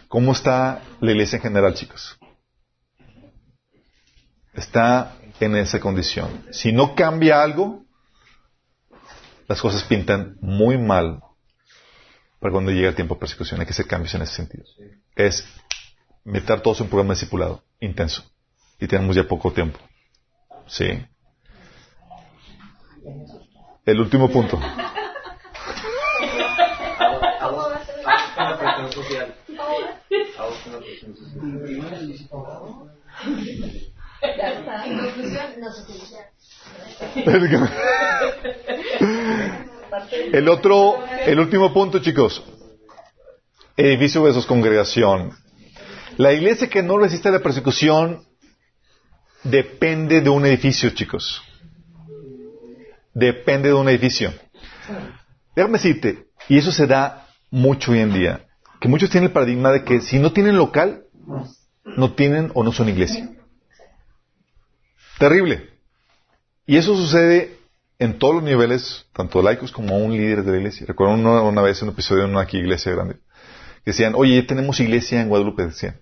¿Cómo está la iglesia en general, chicos? Está en esa condición. Si no cambia algo, las cosas pintan muy mal para cuando llega el tiempo de persecución. Hay que hacer cambios en ese sentido. Es meter todos en un programa discipulado intenso. Y tenemos ya poco tiempo. Sí. El último punto. [LAUGHS] El otro, el último punto, chicos. Edificio versus congregación. La iglesia que no resiste la persecución depende de un edificio, chicos. Depende de un edificio. Déjame decirte, y eso se da mucho hoy en día, que muchos tienen el paradigma de que si no tienen local, no tienen o no son iglesia. Terrible. Y eso sucede en todos los niveles, tanto laicos como un líder de la iglesia. Recuerdo una, una vez un episodio en una aquí iglesia grande, que decían, oye, tenemos iglesia en Guadalupe, decían.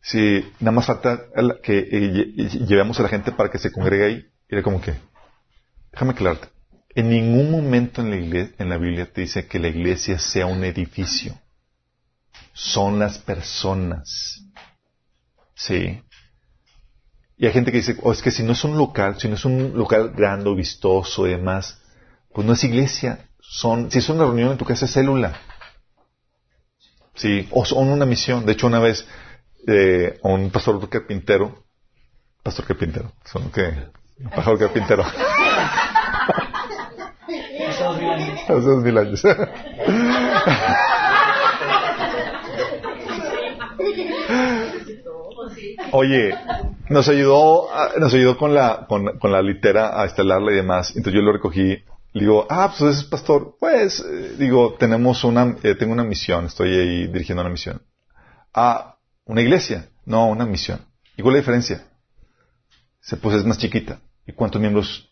Si nada más falta que eh, llevemos a la gente para que se congregue ahí, era como que, déjame aclararte, en ningún momento en la, iglesia, en la Biblia te dice que la iglesia sea un edificio. Son las personas. Sí. Y hay gente que dice, oh, es que si no es un local, si no es un local grande, vistoso y demás, pues no es iglesia. Son, si es una reunión en tu casa, es célula. Sí, o son una misión. De hecho, una vez, eh, un pastor carpintero, pastor carpintero, son que, pastor carpintero. [LAUGHS] Hace dos mil años. [LAUGHS] Oye, nos ayudó, nos ayudó con la, con, la litera a estelarla y demás. Entonces yo lo recogí. Le digo, ah, pues es pastor. Pues, eh, digo, tenemos una, eh, tengo una misión. Estoy ahí dirigiendo una misión. Ah, una iglesia. No, una misión. ¿Y cuál es la diferencia? Se, pues es más chiquita. ¿Y cuántos miembros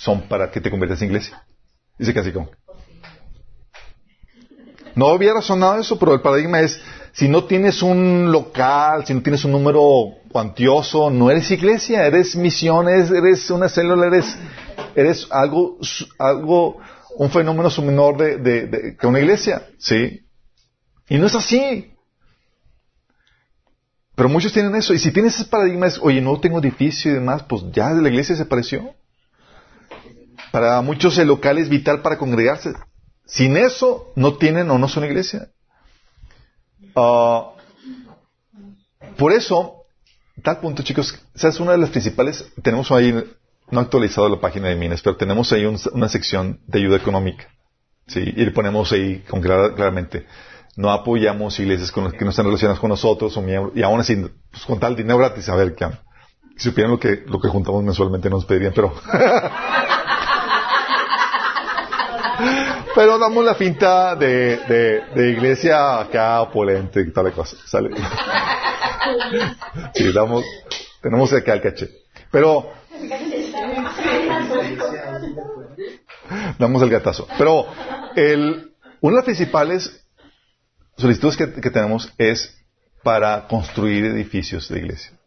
son para que te conviertas en iglesia? Dice casi como. No había razonado eso, pero el paradigma es, si no tienes un local, si no tienes un número cuantioso, no eres iglesia, eres misiones, eres una célula, eres, eres algo, algo, un fenómeno suminor de, de, de, una iglesia, ¿sí? Y no es así. Pero muchos tienen eso. Y si tienes ese paradigma, es, oye, no tengo edificio y demás, pues ya de la iglesia se pareció. Para muchos el local es vital para congregarse. Sin eso, no tienen o no son iglesia. Uh, por eso, tal punto, chicos, esa es una de las principales. Tenemos ahí, no actualizado la página de Minas, pero tenemos ahí un, una sección de ayuda económica. ¿sí? Y le ponemos ahí con claramente. No apoyamos iglesias con que no están relacionadas con nosotros, o miembros, y aún así, pues, con tal dinero gratis, a ver, qué si supieran lo que, lo que juntamos mensualmente nos pedirían, pero. [LAUGHS] Pero damos la finta de, de, de iglesia acá opulente y tal de cosas. ¿sale? Sí, damos, tenemos acá el caché. Pero, damos el gatazo. Pero, el, una de las principales solicitudes que tenemos es para construir edificios de iglesia.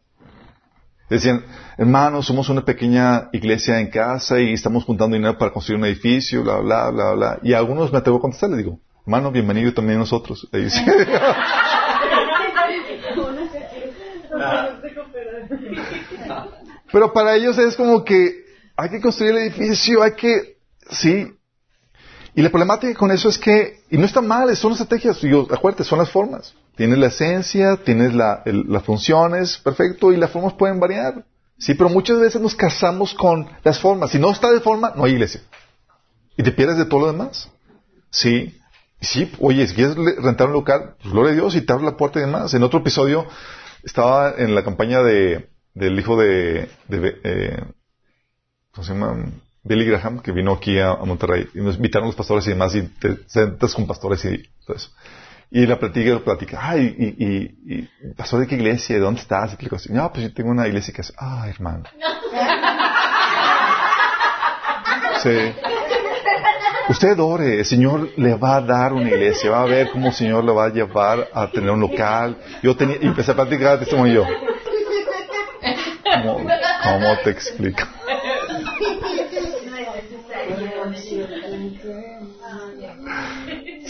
Decían, hermanos, somos una pequeña iglesia en casa y estamos juntando dinero para construir un edificio, bla, bla, bla, bla. Y a algunos me atrevo a contestar, les digo, hermano, bienvenido también nosotros. [LAUGHS] Pero para ellos es como que hay que construir el edificio, hay que, sí. Y la problemática con eso es que, y no está mal, son estrategias, digo, acuérdate, son las formas. Tienes la esencia, tienes la, el, las funciones, perfecto, y las formas pueden variar. Sí, pero muchas veces nos casamos con las formas. Si no está de forma, no hay iglesia. Y te pierdes de todo lo demás. Sí. Sí, oye, si quieres rentar un local, pues gloria a Dios y te abre la puerta y demás. En otro episodio estaba en la campaña de, del hijo de, eh, ¿cómo se llama? Billy Graham, que vino aquí a, a, Monterrey. Y nos invitaron los pastores y demás, y te sentas con pastores y todo eso. Y la platica, la platica. Ay, y, y, y, pasó de qué iglesia, ¿de dónde estás? Y cosa. No, pues yo tengo una iglesia que es, ah, hermano. Sí. Usted ore, el Señor le va a dar una iglesia, va a ver cómo el Señor le va a llevar a tener un local. Yo tenía, y empecé a platicar testimonio yo. ¿Cómo, ¿Cómo te explico?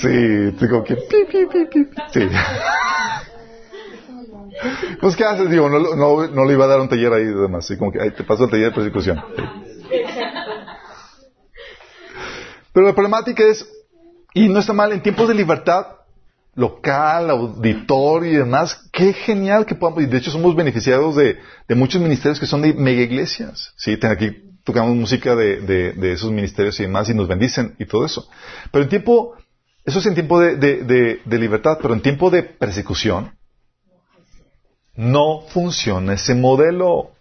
Sí, tengo que... Sí. Pues, ¿qué haces? Digo, no, no, no, le iba a dar un taller ahí de demás. Como que ahí te paso el taller de persecución. Pero la problemática es, y no está mal, en tiempos de libertad local, auditorio y demás, qué genial que podamos, y de hecho somos beneficiados de, de muchos ministerios que son de mega iglesias. Sí, aquí tocamos música de, de, de, esos ministerios y demás y nos bendicen y todo eso. Pero en tiempo, eso es en tiempo de, libertad, pero en tiempo de persecución, no funciona ese modelo.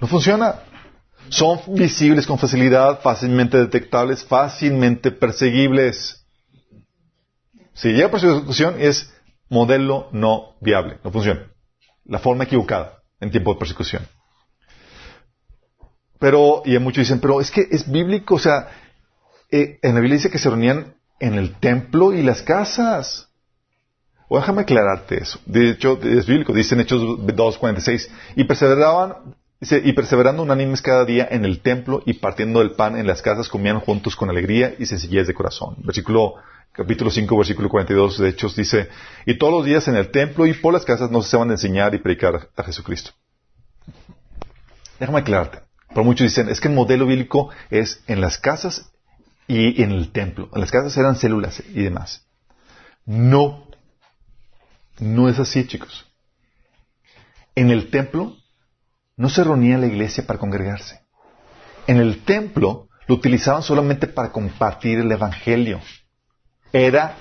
No funciona. Son visibles con facilidad, fácilmente detectables, fácilmente perseguibles. Si llega persecución es modelo no viable, no funciona. La forma equivocada en tiempo de persecución. Pero, y muchos dicen, pero es que es bíblico, o sea, eh, en la Biblia dice que se reunían en el templo y las casas. O déjame aclararte eso. De hecho, es bíblico, dice en Hechos 2.46. Y perseveraban y perseverando unánimes cada día en el templo y partiendo del pan en las casas, comían juntos con alegría y sencillez de corazón. Versículo, capítulo 5, versículo 42 de Hechos dice, y todos los días en el templo y por las casas no se van a enseñar y predicar a Jesucristo. Déjame aclararte. Por muchos dicen, es que el modelo bíblico es en las casas y en el templo. En las casas eran células y demás. No. No es así, chicos. En el templo no se reunía la iglesia para congregarse. En el templo lo utilizaban solamente para compartir el Evangelio. Era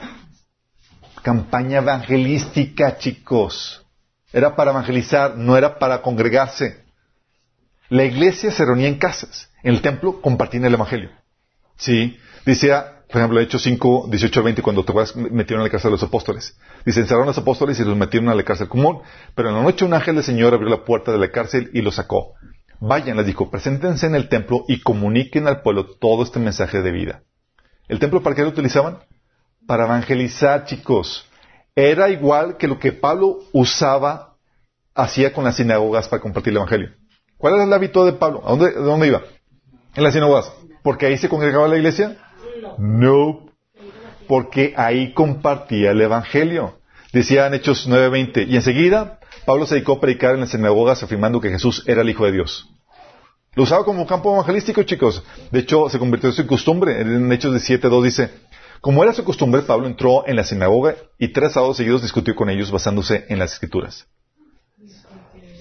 campaña evangelística, chicos. Era para evangelizar, no era para congregarse. La iglesia se reunía en casas. En el templo compartían el Evangelio. Sí. Decía, por ejemplo, Hechos 5, 18 20, cuando te metieron a la cárcel de los apóstoles. Dice, encerraron a los apóstoles y los metieron a la cárcel común. Pero en la noche un ángel del Señor abrió la puerta de la cárcel y los sacó. Vayan, les dijo, preséntense en el templo y comuniquen al pueblo todo este mensaje de vida. ¿El templo para qué lo utilizaban? Para evangelizar, chicos. Era igual que lo que Pablo usaba, hacía con las sinagogas para compartir el evangelio. ¿Cuál era el hábito de Pablo? ¿A dónde, dónde iba? En las sinagogas. ¿Porque ahí se congregaba la iglesia? No. Porque ahí compartía el Evangelio. Decía en Hechos 9:20. Y enseguida Pablo se dedicó a predicar en las sinagogas afirmando que Jesús era el Hijo de Dios. Lo usaba como campo evangelístico, chicos. De hecho, se convirtió en su costumbre. En Hechos 17.2 dice, como era su costumbre, Pablo entró en la sinagoga y tres sábados seguidos discutió con ellos basándose en las escrituras.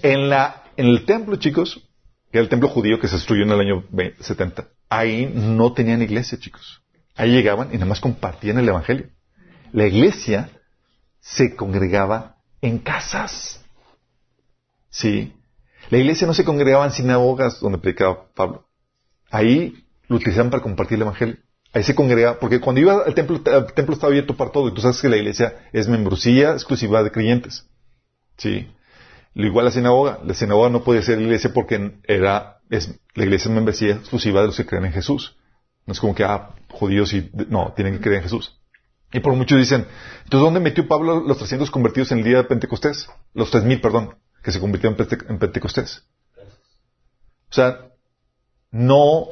En, la, en el templo, chicos, que era el templo judío que se destruyó en el año 70, ahí no tenían iglesia, chicos. Ahí llegaban y nada más compartían el Evangelio. La iglesia se congregaba en casas. Sí. La iglesia no se congregaba en sinagogas donde predicaba Pablo. Ahí lo utilizaban para compartir el Evangelio. Ahí se congregaba, porque cuando iba al templo, el templo estaba abierto para todo. Y tú sabes que la iglesia es membresía exclusiva de creyentes. Sí. Lo igual la sinagoga. La sinagoga no podía ser iglesia porque era, es, la iglesia es membresía exclusiva de los que creen en Jesús. No es como que, ah, judíos y, no, tienen que creer en Jesús. Y por muchos dicen, entonces, ¿dónde metió Pablo los 300 convertidos en el día de Pentecostés? Los 3000, perdón, que se convirtieron en Pentecostés. O sea, no,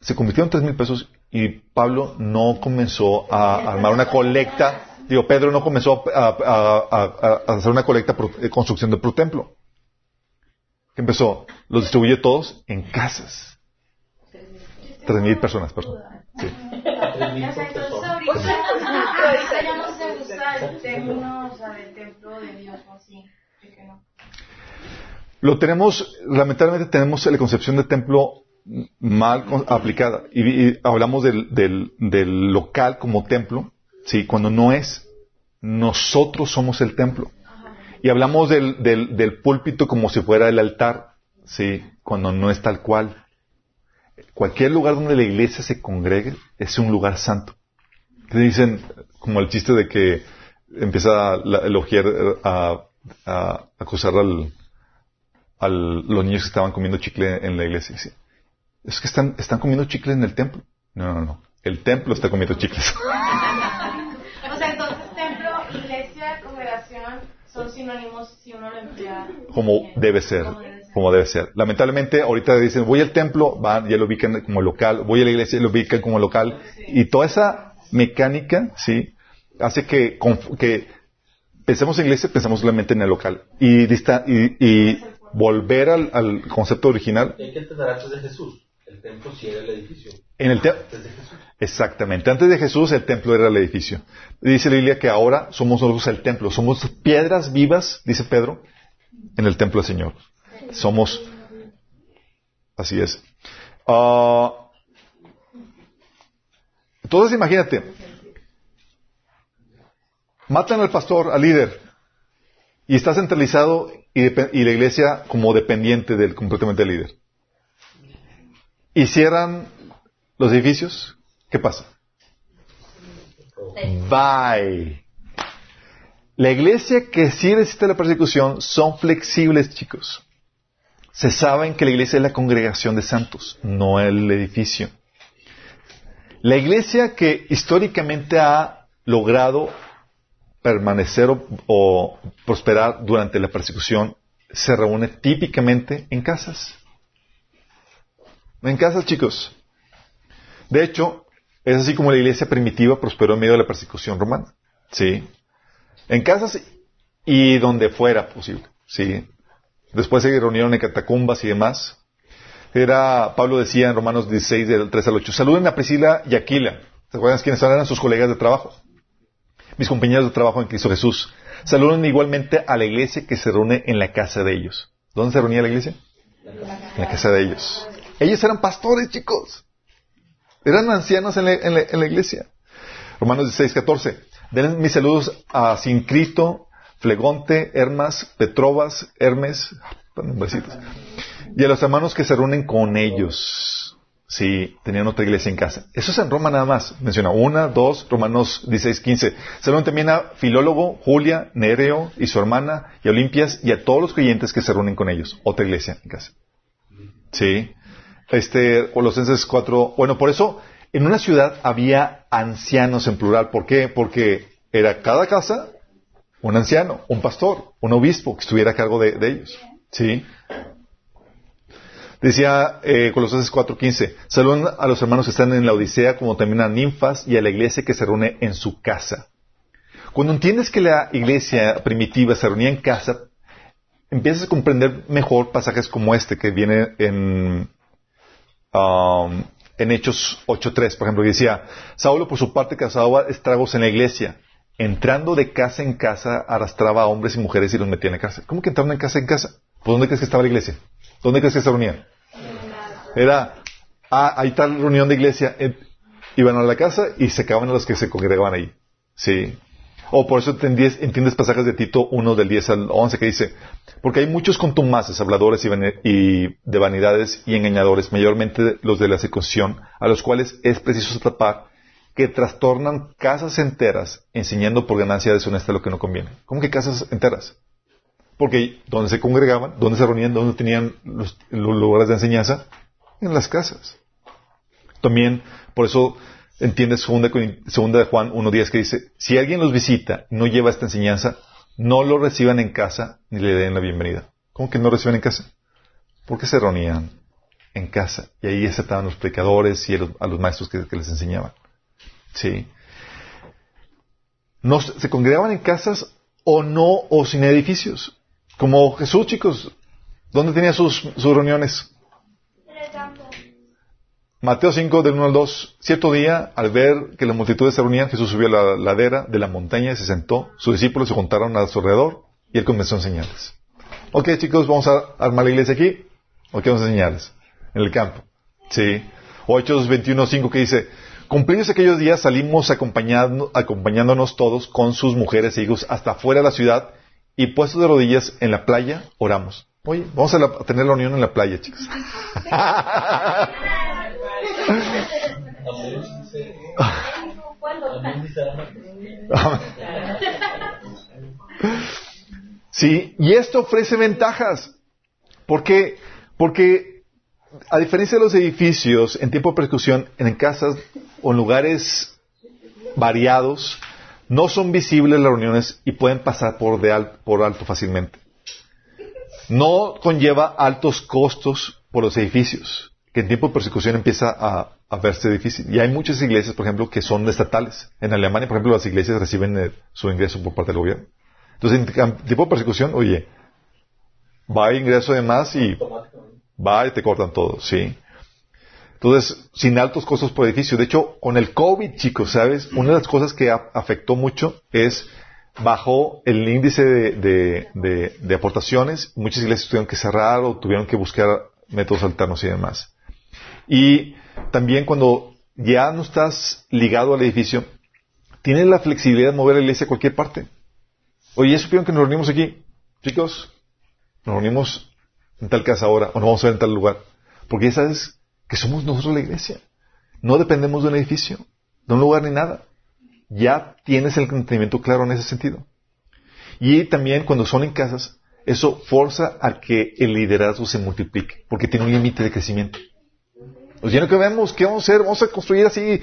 se convirtieron en 3000 pesos y Pablo no comenzó a armar una colecta Digo, Pedro no comenzó a, hacer una colecta de construcción de pro templo. ¿Qué empezó? Los distribuyó todos en casas. Tres mil personas, perdón. Sí. Lo tenemos, lamentablemente tenemos la concepción de templo mal aplicada. Y, hablamos del, del, local como templo, Sí, cuando no es, nosotros somos el templo. Y hablamos del, del, púlpito como si fuera el altar, sí, cuando no es tal cual. Cualquier lugar donde la iglesia se congregue es un lugar santo. Que dicen, como el chiste de que empieza a elogiar, a, a acusar al, al, los niños que estaban comiendo chicle en la iglesia. Dice, es que están, están comiendo chicle en el templo. No, no, no. El templo está comiendo chicles. [LAUGHS] O sea, entonces templo, iglesia, congregación son sinónimos si uno lo emplea. como bien. debe ser, Como debe ser. Lamentablemente, ahorita dicen, voy al templo, van, ya lo ubican como local, voy a la iglesia, lo ubican como local, y toda esa mecánica, sí, hace que, pensemos en iglesia, pensamos solamente en el local, y, dista- y, y volver al, al concepto original, Hay que entender antes de Jesús. El templo sí era el edificio. en el templo, Antes de Jesús. Exactamente. Antes de Jesús el templo era el edificio. Dice la Biblia que ahora somos nosotros el templo. Somos piedras vivas, dice Pedro, en el templo del Señor. Somos... Así es. Ah, entonces imagínate. Matan al pastor, al líder, y está centralizado y, y la iglesia como dependiente del completamente del líder. Y cierran los edificios, ¿qué pasa? Bye. La iglesia que sí resiste la persecución son flexibles, chicos. Se saben que la iglesia es la congregación de santos, no el edificio. La iglesia que históricamente ha logrado permanecer o, o prosperar durante la persecución se reúne típicamente en casas. En casas, chicos. De hecho, es así como la iglesia primitiva prosperó en medio de la persecución romana. ¿Sí? En casas y donde fuera posible. ¿Sí? Después se reunieron en catacumbas y demás. Era, Pablo decía en Romanos 16, del 3 al 8, saluden a Priscila y Aquila. ¿Se acuerdan quiénes eran sus colegas de trabajo? Mis compañeros de trabajo en Cristo Jesús. Saluden igualmente a la iglesia que se reúne en la casa de ellos. ¿Dónde se reunía la iglesia? En la casa de ellos. Ellos eran pastores, chicos. Eran ancianos en la, en la- iglesia. Romanos 16, 14. Den mis saludos a Sincrito, Flegonte, Hermas, Petrobas, Hermes, y a los hermanos que se reúnen con ellos. Sí, tenían otra iglesia en casa. Eso es en Roma nada más. Menciona una, dos, Romanos 16, 15. Saludan también a Filólogo, Julia, Nereo y su hermana, y a Olimpias, y a todos los creyentes que se reúnen con ellos. Otra iglesia en casa. Sí. Este, Colosenses 4. Bueno, por eso, en una ciudad había ancianos en plural. ¿Por qué? Porque era cada casa un anciano, un pastor, un obispo que estuviera a cargo de, de ellos. Sí. Decía eh, Colosenses 4:15, saluden a los hermanos que están en la Odisea, como también a ninfas y a la iglesia que se reúne en su casa. Cuando entiendes que la iglesia primitiva se reunía en casa, empiezas a comprender mejor pasajes como este que viene en, um, en Hechos 8.3, por ejemplo, que decía, Saulo por su parte causaba estragos en la iglesia, entrando de casa en casa arrastraba a hombres y mujeres y los metía en la cárcel. ¿Cómo que entraron de casa en casa? ¿Por dónde crees que estaba la iglesia? ¿Dónde crees que se reunían? Era, ah, hay tal reunión de iglesia, iban a la casa y se acaban los que se congregaban ahí. Sí. O por eso entiendes, pasajes de Tito 1 del 10 al 11 que dice, porque hay muchos contumaces, habladores y, y de vanidades y engañadores, mayormente los de la circuncisión, a los cuales es preciso atrapar, que trastornan casas enteras, enseñando por ganancia deshonesta lo que no conviene. ¿Cómo que casas enteras? Porque donde se congregaban, donde se reunían, donde tenían los lugares de enseñanza, en las casas. También, por eso entiendes segunda, segunda de Juan 1.10 que dice, si alguien los visita y no lleva esta enseñanza, no lo reciban en casa ni le den la bienvenida. ¿Cómo que no reciban en casa? Porque se reunían en casa y ahí estaban los predicadores y a los, maestros que, que les enseñaban. Sí. No, se congregaban en casas o no o sin edificios. Como Jesús, chicos. ¿Dónde tenía sus, sus reuniones? Mateo 5, del 1 al 2. Cierto día, al ver que las multitudes se reunían, Jesús subió a la ladera de la montaña y se sentó. Sus discípulos se juntaron a su alrededor y él comenzó a enseñarles. Ok, chicos, vamos a armar la iglesia aquí. ¿O qué vamos a enseñarles? En el campo. Sí. O Hechos 21, 5 que dice, cumplidos aquellos días salimos acompañándonos todos con sus mujeres e hijos hasta afuera de la ciudad y puestos de rodillas en la playa, oramos. Oye, vamos a, a tener la unión en la playa, chicos. [LAUGHS] Sí, y esto ofrece ventajas. ¿Por qué? Porque, a diferencia de los edificios, en tiempo de persecución, en casas o en lugares variados, no son visibles las reuniones y pueden pasar por, de al- por alto fácilmente. No conlleva altos costos por los edificios, que en tiempo de persecución empieza a, verse difícil. Y hay muchas iglesias, por ejemplo, que son estatales. En Alemania, por ejemplo, las iglesias reciben eh, su ingreso por parte del gobierno. Entonces, en cam- tiempo de persecución, oye, va ingreso de más y va y te cortan todo, ¿sí? Entonces, sin altos costos por edificio. De hecho, con el COVID, chicos, ¿sabes? Una de las cosas que afectó mucho es bajó el índice de- de aportaciones. Muchas iglesias tuvieron que cerrar o tuvieron que buscar métodos alternos y demás. Y también cuando ya no estás ligado al edificio, tienes la flexibilidad de mover la iglesia a cualquier parte. Oye, ¿ya supieron que nos reunimos aquí? Chicos, nos reunimos en tal casa ahora o nos vamos a ver en tal lugar. Porque ya sabes que somos nosotros la iglesia. No dependemos de un edificio, de un lugar ni nada. Ya tienes el entendimiento claro en ese sentido. Y también cuando son en casas, eso forza a que el liderazgo se multiplique, porque tiene un límite de crecimiento. Pues ya no que vemos, ¿qué vamos a hacer? Vamos a construir así eh,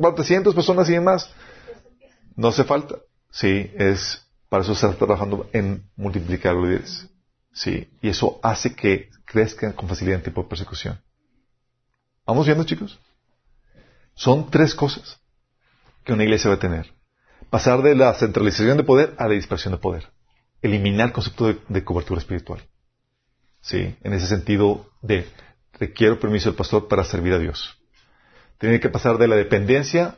para 300 personas y demás. No hace falta. Sí, es para eso estar trabajando en multiplicar los líderes. Sí, y eso hace que crezcan con facilidad en tiempo de persecución. ¿Vamos viendo, chicos? Son tres cosas que una iglesia va a tener. Pasar de la centralización de poder a la dispersión de poder. Eliminar el concepto de, de cobertura espiritual. Sí, en ese sentido de requiero permiso del pastor para servir a Dios. Tiene que pasar de la dependencia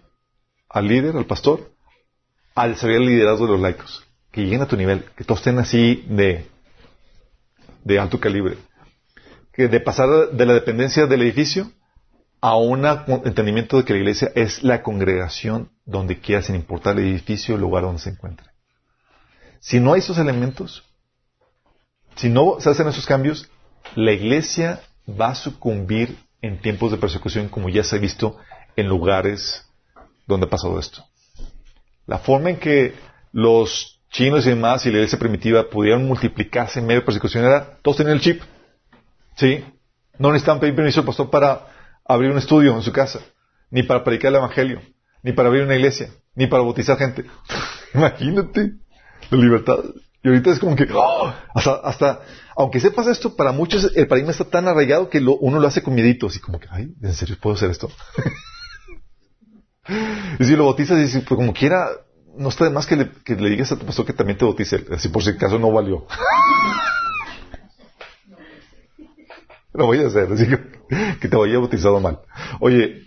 al líder, al pastor, al servir el liderazgo de los laicos. Que lleguen a tu nivel, que todos estén así de, de alto calibre. Que de pasar de la dependencia del edificio a un entendimiento de que la iglesia es la congregación donde quiera, sin importar el edificio el lugar donde se encuentre. Si no hay esos elementos, si no se hacen esos cambios, la iglesia va a sucumbir en tiempos de persecución como ya se ha visto en lugares donde ha pasado esto. La forma en que los chinos y demás y la iglesia primitiva pudieron multiplicarse en medio de persecución era, todos tenían el chip. ¿Sí? No necesitaban pedir permiso al pastor para abrir un estudio en su casa, ni para predicar el evangelio, ni para abrir una iglesia, ni para bautizar gente. [LAUGHS] Imagínate la libertad. Y ahorita es como que, ¡oh! hasta, hasta, aunque sepas esto, para muchos el paradigma está tan arraigado que lo- uno lo hace con miedito, así como que, ay, ¿en serio puedo hacer esto? [LAUGHS] y si lo bautizas, y si, pues como quiera, no está de más que le, que le digas a tu pastor que también te bautice, así por si acaso no valió. [LAUGHS] lo voy a hacer, así que, que te vaya bautizado mal. Oye,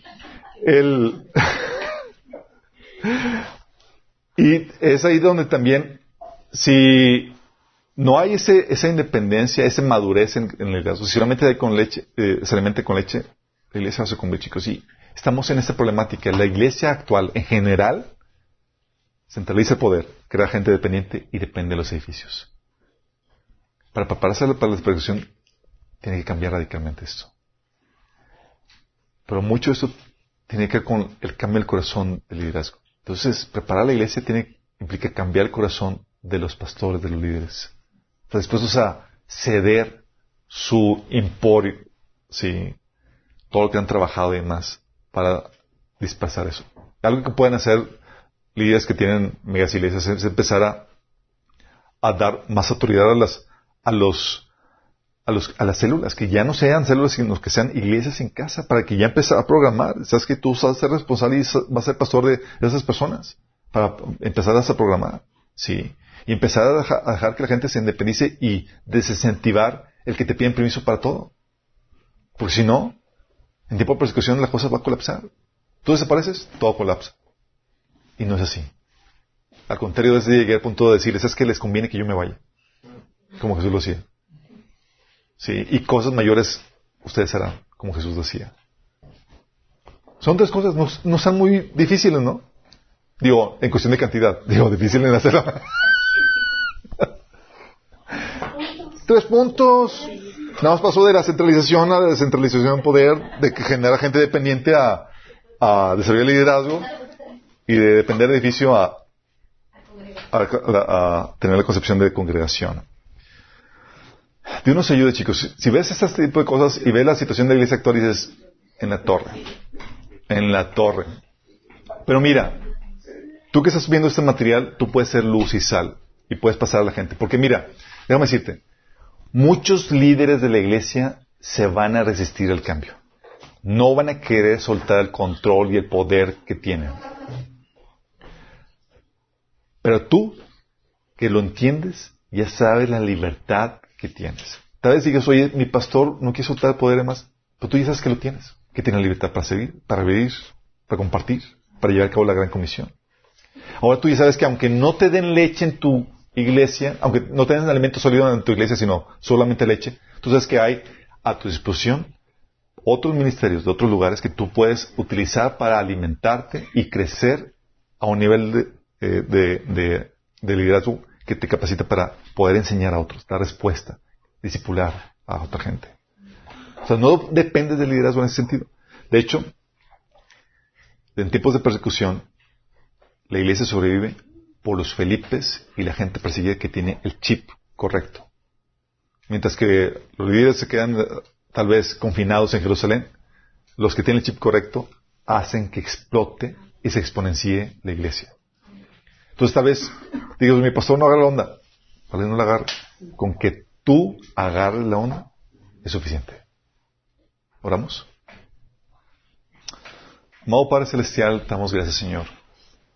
el... [LAUGHS] y es ahí donde también, si no hay ese, esa independencia, esa madurez en, en el liderazgo, si solamente hay con leche, eh, se alimente con leche, la iglesia a sucumbir, chicos. Y estamos en esta problemática. La iglesia actual, en general, centraliza el poder, crea gente dependiente y depende de los edificios. Para prepararse para la persecución, tiene que cambiar radicalmente esto. Pero mucho de esto tiene que ver con el cambio del corazón del liderazgo. Entonces, preparar la iglesia tiene, implica cambiar el corazón de los pastores, de los líderes. Están dispuestos a ceder su emporio, sí, todo lo que han trabajado y demás, para dispersar eso. Algo que pueden hacer líderes que tienen megas iglesias es empezar a, dar más autoridad a las, a los, a los, a las células, que ya no sean células, sino que sean iglesias en casa, para que ya empezar a programar. Sabes que tú vas a ser responsable y vas a ser pastor de esas personas, para empezar a programar. Sí. Y empezar a dejar, que la gente se independice y desincentivar el que te piden permiso para todo. Porque si no, en tiempo de persecución la cosa va a colapsar. Tú desapareces, todo colapsa. Y no es así. Al contrario, desde llegué al punto de decirles, es que les conviene que yo me vaya. Como Jesús lo hacía. Sí, y cosas mayores ustedes harán, como Jesús decía. Son tres cosas, no, no son muy difíciles, ¿no? Digo, en cuestión de cantidad. [LAUGHS] Digo, difícil en hacerlo. Tres puntos. Nada más pasó de la centralización a la descentralización de poder, de que genera gente dependiente a, desarrollar liderazgo. y de depender del edificio a tener la concepción de congregación. Dios nos ayude, chicos. Si ves este tipo de cosas y ves la situación de la iglesia actual, dices, en la torre. En la torre. Pero mira, tú que estás viendo este material, tú puedes ser luz y sal y puedes pasar a la gente. Porque mira, déjame decirte, muchos líderes de la iglesia se van a resistir al cambio. No van a querer soltar el control y el poder que tienen. Pero tú, que lo entiendes, ya sabes la libertad que tienes. Tal vez digas, oye, mi pastor no quiere soltar el poder más, pero tú ya sabes que lo tienes, que tiene libertad para seguir, para vivir, para compartir, para llevar a cabo la gran comisión. Ahora tú ya sabes que aunque no te den leche en tu iglesia, aunque no tengas alimento sólido en tu iglesia, sino solamente leche, tú sabes que hay a tu disposición otros ministerios de otros lugares que tú puedes utilizar para alimentarte y crecer a un nivel de, eh, de liderazgo que te capacita para poder enseñar a otros, dar respuesta, discipular a otra gente. O sea, no depende del liderazgo en ese sentido. De hecho, en tiempos de persecución, la iglesia sobrevive por los Felipes y la gente perseguida que tiene el chip correcto. Mientras que los líderes se quedan eh, tal vez confinados en Jerusalén, los que tienen el chip correcto hacen que explote y se exponencie la iglesia. Entonces tal vez digo, mi pastor no agarra la onda. Vale, no la agarre. Con que tú agarres la onda es suficiente. Oramos. Amado Padre Celestial, damos gracias, Señor,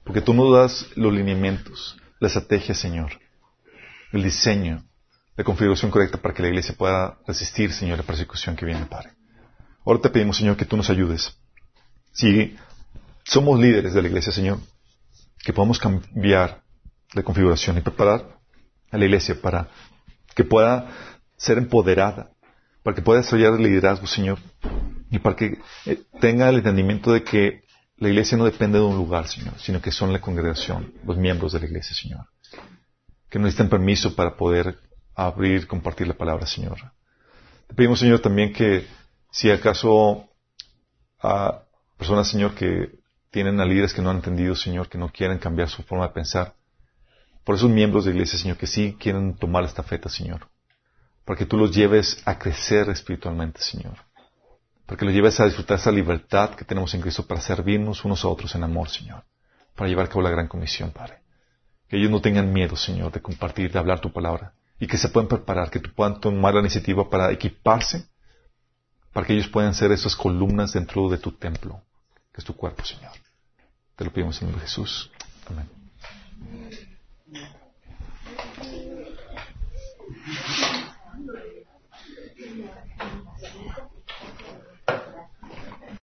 porque tú nos das los lineamientos, la estrategia, Señor, el diseño, la configuración correcta para que la iglesia pueda resistir, Señor, la persecución que viene, Padre. Ahora te pedimos, Señor, que tú nos ayudes. Si somos líderes de la iglesia, Señor, que podamos cambiar la configuración y preparar a la iglesia para que pueda ser empoderada, para que pueda desarrollar el liderazgo, Señor, y para que eh, tenga el entendimiento de que la iglesia no depende de un lugar, Señor, sino que son la congregación, los miembros de la iglesia, Señor. Que no necesitan permiso para poder abrir, compartir la palabra, Señor. Te pedimos, Señor, también que si acaso a personas, Señor, que tienen a líderes que no han entendido, Señor, que no quieren cambiar su forma de pensar. Por esos miembros de la iglesia, Señor, que sí quieren tomar esta feta, Señor. Para que tú los lleves a crecer espiritualmente, Señor para que los lleves a disfrutar esa libertad que tenemos en Cristo para servirnos unos a otros en amor, Señor, para llevar a cabo la gran comisión, Padre. Que ellos no tengan miedo, Señor, de compartir, de hablar tu palabra, y que se puedan preparar, que tú puedan tomar la iniciativa para equiparse, para que ellos puedan ser esas columnas dentro de tu templo, que es tu cuerpo, Señor. Te lo pedimos en Jesús. Amén.